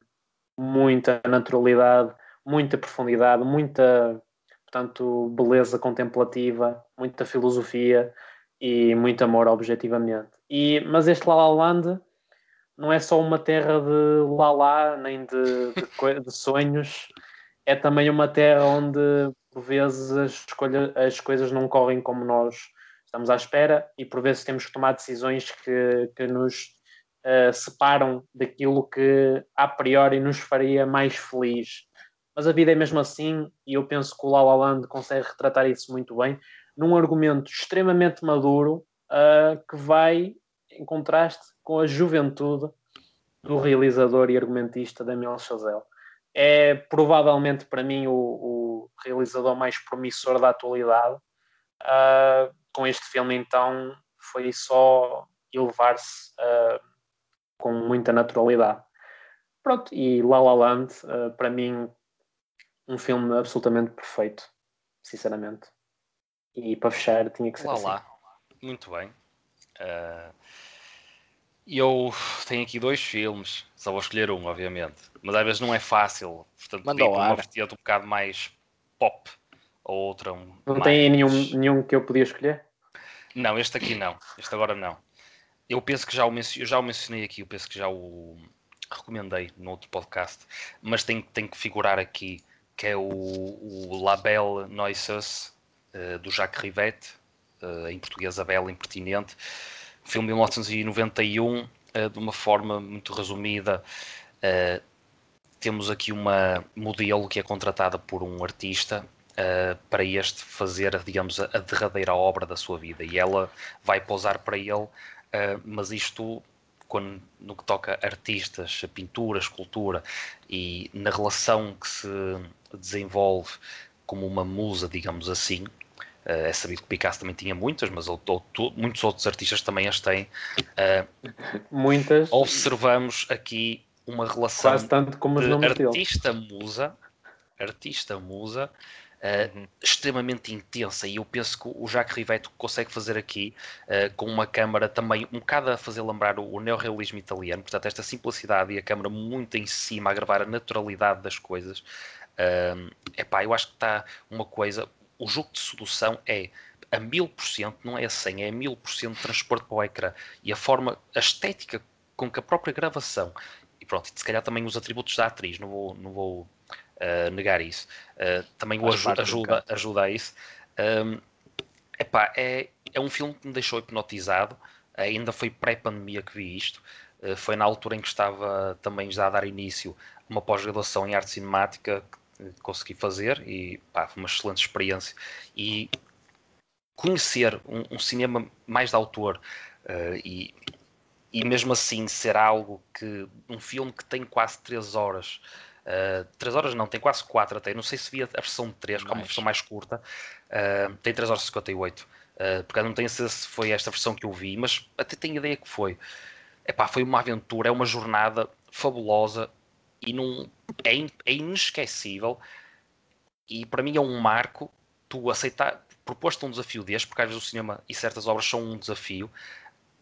muita naturalidade, muita profundidade, muita portanto, beleza contemplativa, muita filosofia e muito amor objetivamente. E, mas este La La Land não é só uma terra de lalá nem de, de, de sonhos, é também uma terra onde por vezes as, escolha, as coisas não correm como nós estamos à espera e por vezes temos que tomar decisões que, que nos uh, separam daquilo que a priori nos faria mais feliz. Mas a vida é mesmo assim e eu penso que o La La Land consegue retratar isso muito bem num argumento extremamente maduro uh, que vai em contraste com a juventude do realizador e argumentista Damien Chazelle. É provavelmente para mim o, o realizador mais promissor da atualidade. Uh, com este filme, então, foi só elevar-se uh, com muita naturalidade. Pronto, e La La Land, uh, para mim, um filme absolutamente perfeito, sinceramente. E para fechar, tinha que ser lá, assim. Lá. Muito bem. Uh, eu tenho aqui dois filmes, só vou escolher um, obviamente. Mas às vezes não é fácil. Portanto, Manda uma vertente um bocado mais pop ou outra. Um não mais... tem nenhum, nenhum que eu podia escolher? Não, este aqui não. Este agora não. Eu penso que já o, mencionei, já o mencionei aqui, eu penso que já o recomendei no outro podcast, mas tem, tem que figurar aqui que é o, o La Belle Noiseuse, uh, do Jacques Rivette, uh, em português A Bela Impertinente, filme de 1991, uh, de uma forma muito resumida. temos aqui uma modelo que é contratada por um artista uh, para este fazer, digamos, a, a, derradeira obra da sua vida. E ela vai pousar para ele, uh, mas isto, quando, no que toca a artistas, a pintura, a escultura e na relação que se desenvolve como uma musa, digamos assim, Uh, é sabido que Picasso também tinha muitas, mas muitos outros artistas também as têm. Uh, muitas. Observamos aqui uma relação Quase tanto como de artista-musa, artista-musa, uh, extremamente intensa e eu penso que o Jacques Rivetto consegue fazer aqui uh, com uma câmara também um bocado a fazer lembrar o, o neorrealismo italiano, portanto esta simplicidade e a câmara muito em cima a gravar a naturalidade das coisas uh, epá, eu acho que está uma coisa o jogo de sedução é a mil por cento, não é a 100, é a mil por cento transporte para o ecrã. E a forma, a estética com que a própria gravação e pronto, se calhar também os atributos da atriz, não vou, não vou uh, negar isso. Uh, também o ajuda, ajuda, ajuda a isso. Um, epá, é, é um filme que me deixou hipnotizado. Ainda foi pré-pandemia que vi isto. Uh, foi na altura em que estava também já a dar início a uma pós-graduação em arte cinemática que consegui fazer e pá, foi uma excelente experiência. E conhecer um, um cinema mais de autor uh, e, e mesmo assim ser algo que um filme que tem quase 3 horas Uh, 3 horas não, tem quase 4 até. Não sei se via a versão de 3, que é uma versão mais curta. Uh, tem 3 horas e 58. Uh, porque não tenho certeza se foi esta versão que eu vi, mas até tenho ideia que foi. Epá, foi uma aventura, é uma jornada fabulosa e não, é, é inesquecível. E para mim é um marco tu aceitar, proposto um desafio deste, porque às vezes o cinema e certas obras são um desafio,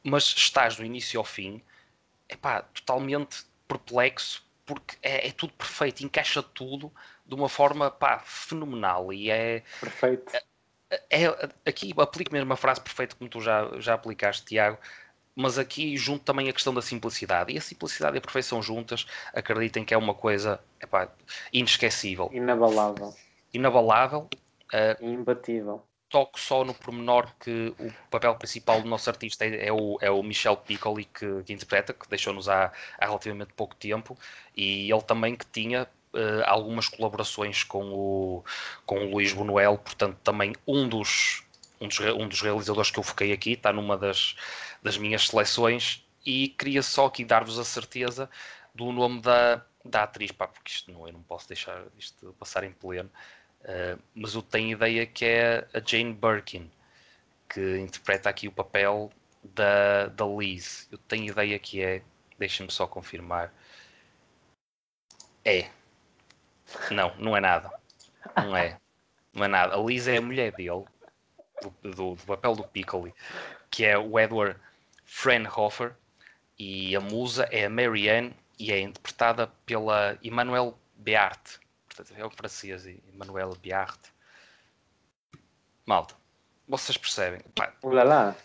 mas estás do início ao fim, epá, totalmente perplexo porque é, é, tudo perfeito, encaixa tudo de uma forma pá, fenomenal e é perfeito. É, é, aqui aplico mesmo a frase perfeita como tu já, já aplicaste, Tiago, mas aqui junto também a questão da simplicidade. E a simplicidade e a perfeição juntas, acreditem que é uma coisa epá, inesquecível. Inabalável. Inabalável. Uh, Imbatível toco só no pormenor que o papel principal do nosso artista é, é o, é o Michel Piccoli que, que interpreta, que deixou-nos há, há, relativamente pouco tempo, e ele também que tinha uh, algumas colaborações com o, com o Luís Bunuel, portanto também um dos, um dos, um dos realizadores que eu foquei aqui, está numa das, das minhas seleções, e queria só aqui dar-vos a certeza do nome da, da atriz, pá, porque isto não, eu não posso deixar isto passar em pleno. Uh, mas eu tenho ideia que é a Jane Birkin que interpreta aqui o papel da, da Liz. Eu tenho ideia que é. Deixem-me só confirmar. É. Não, não é nada. Não é. Não é nada. A Liz é a mulher dele, do, do, do papel do Piccoli, que é o Edward Frenhofer, e a musa é a Marianne e é interpretada pela Emmanuel Beart é o francês e Manuel Biart. Malta, vocês percebem. Pá, Olá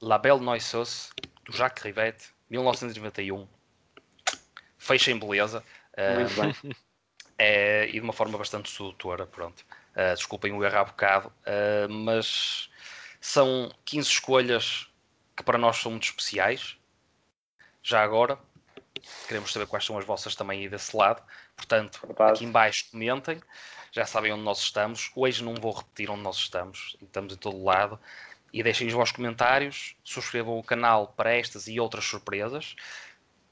La Belle Noiseuse, do Jacques Rivette, 1991. Fecha em beleza. Muito uh, É, e de uma forma bastante sedutora, pronto. Uh, desculpem o errar bocado, uh, mas são 15 escolhas que para nós são muito especiais. Já agora, queremos saber quais são as vossas também aí desse lado. Portanto, Verdade. aqui embaixo comentem, já sabem onde nós estamos. Hoje não vou repetir onde nós estamos, estamos em todo lado. E deixem os vossos comentários, subscrevam o canal para estas e outras surpresas.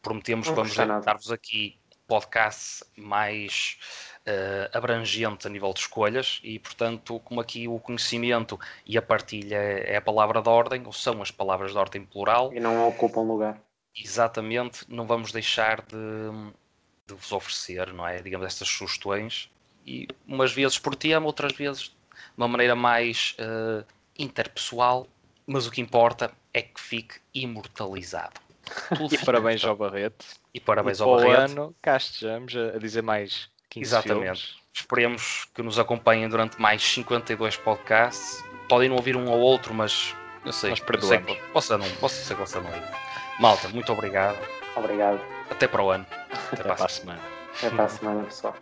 Prometemos que vamos dar-vos aqui podcast mais uh, abrangente a nível de escolhas e, portanto, como aqui o conhecimento e a partilha é a palavra de ordem, ou são as palavras de ordem plural. E não ocupam lugar. Exatamente, não vamos deixar de de vos oferecer, não é? Digamos, estas sugestões, e umas vezes por tema, outras vezes de uma maneira mais uh, interpessoal, mas o que importa é que fique imortalizado. Tudo e parabéns ao Barreto. E parabéns e ao Barreto. ano, cá estejamos a dizer mais 15 Exatamente. Filmes. Esperemos que nos acompanhem durante mais 52 podcasts. Podem não ouvir um ou outro, mas eu sei, Nós perdoamos. Sei, posso, não, posso ser que você não Malta, muito obrigado. Obrigado. Até para o ano. Até, Até para a semana. Até para a semana, pessoal.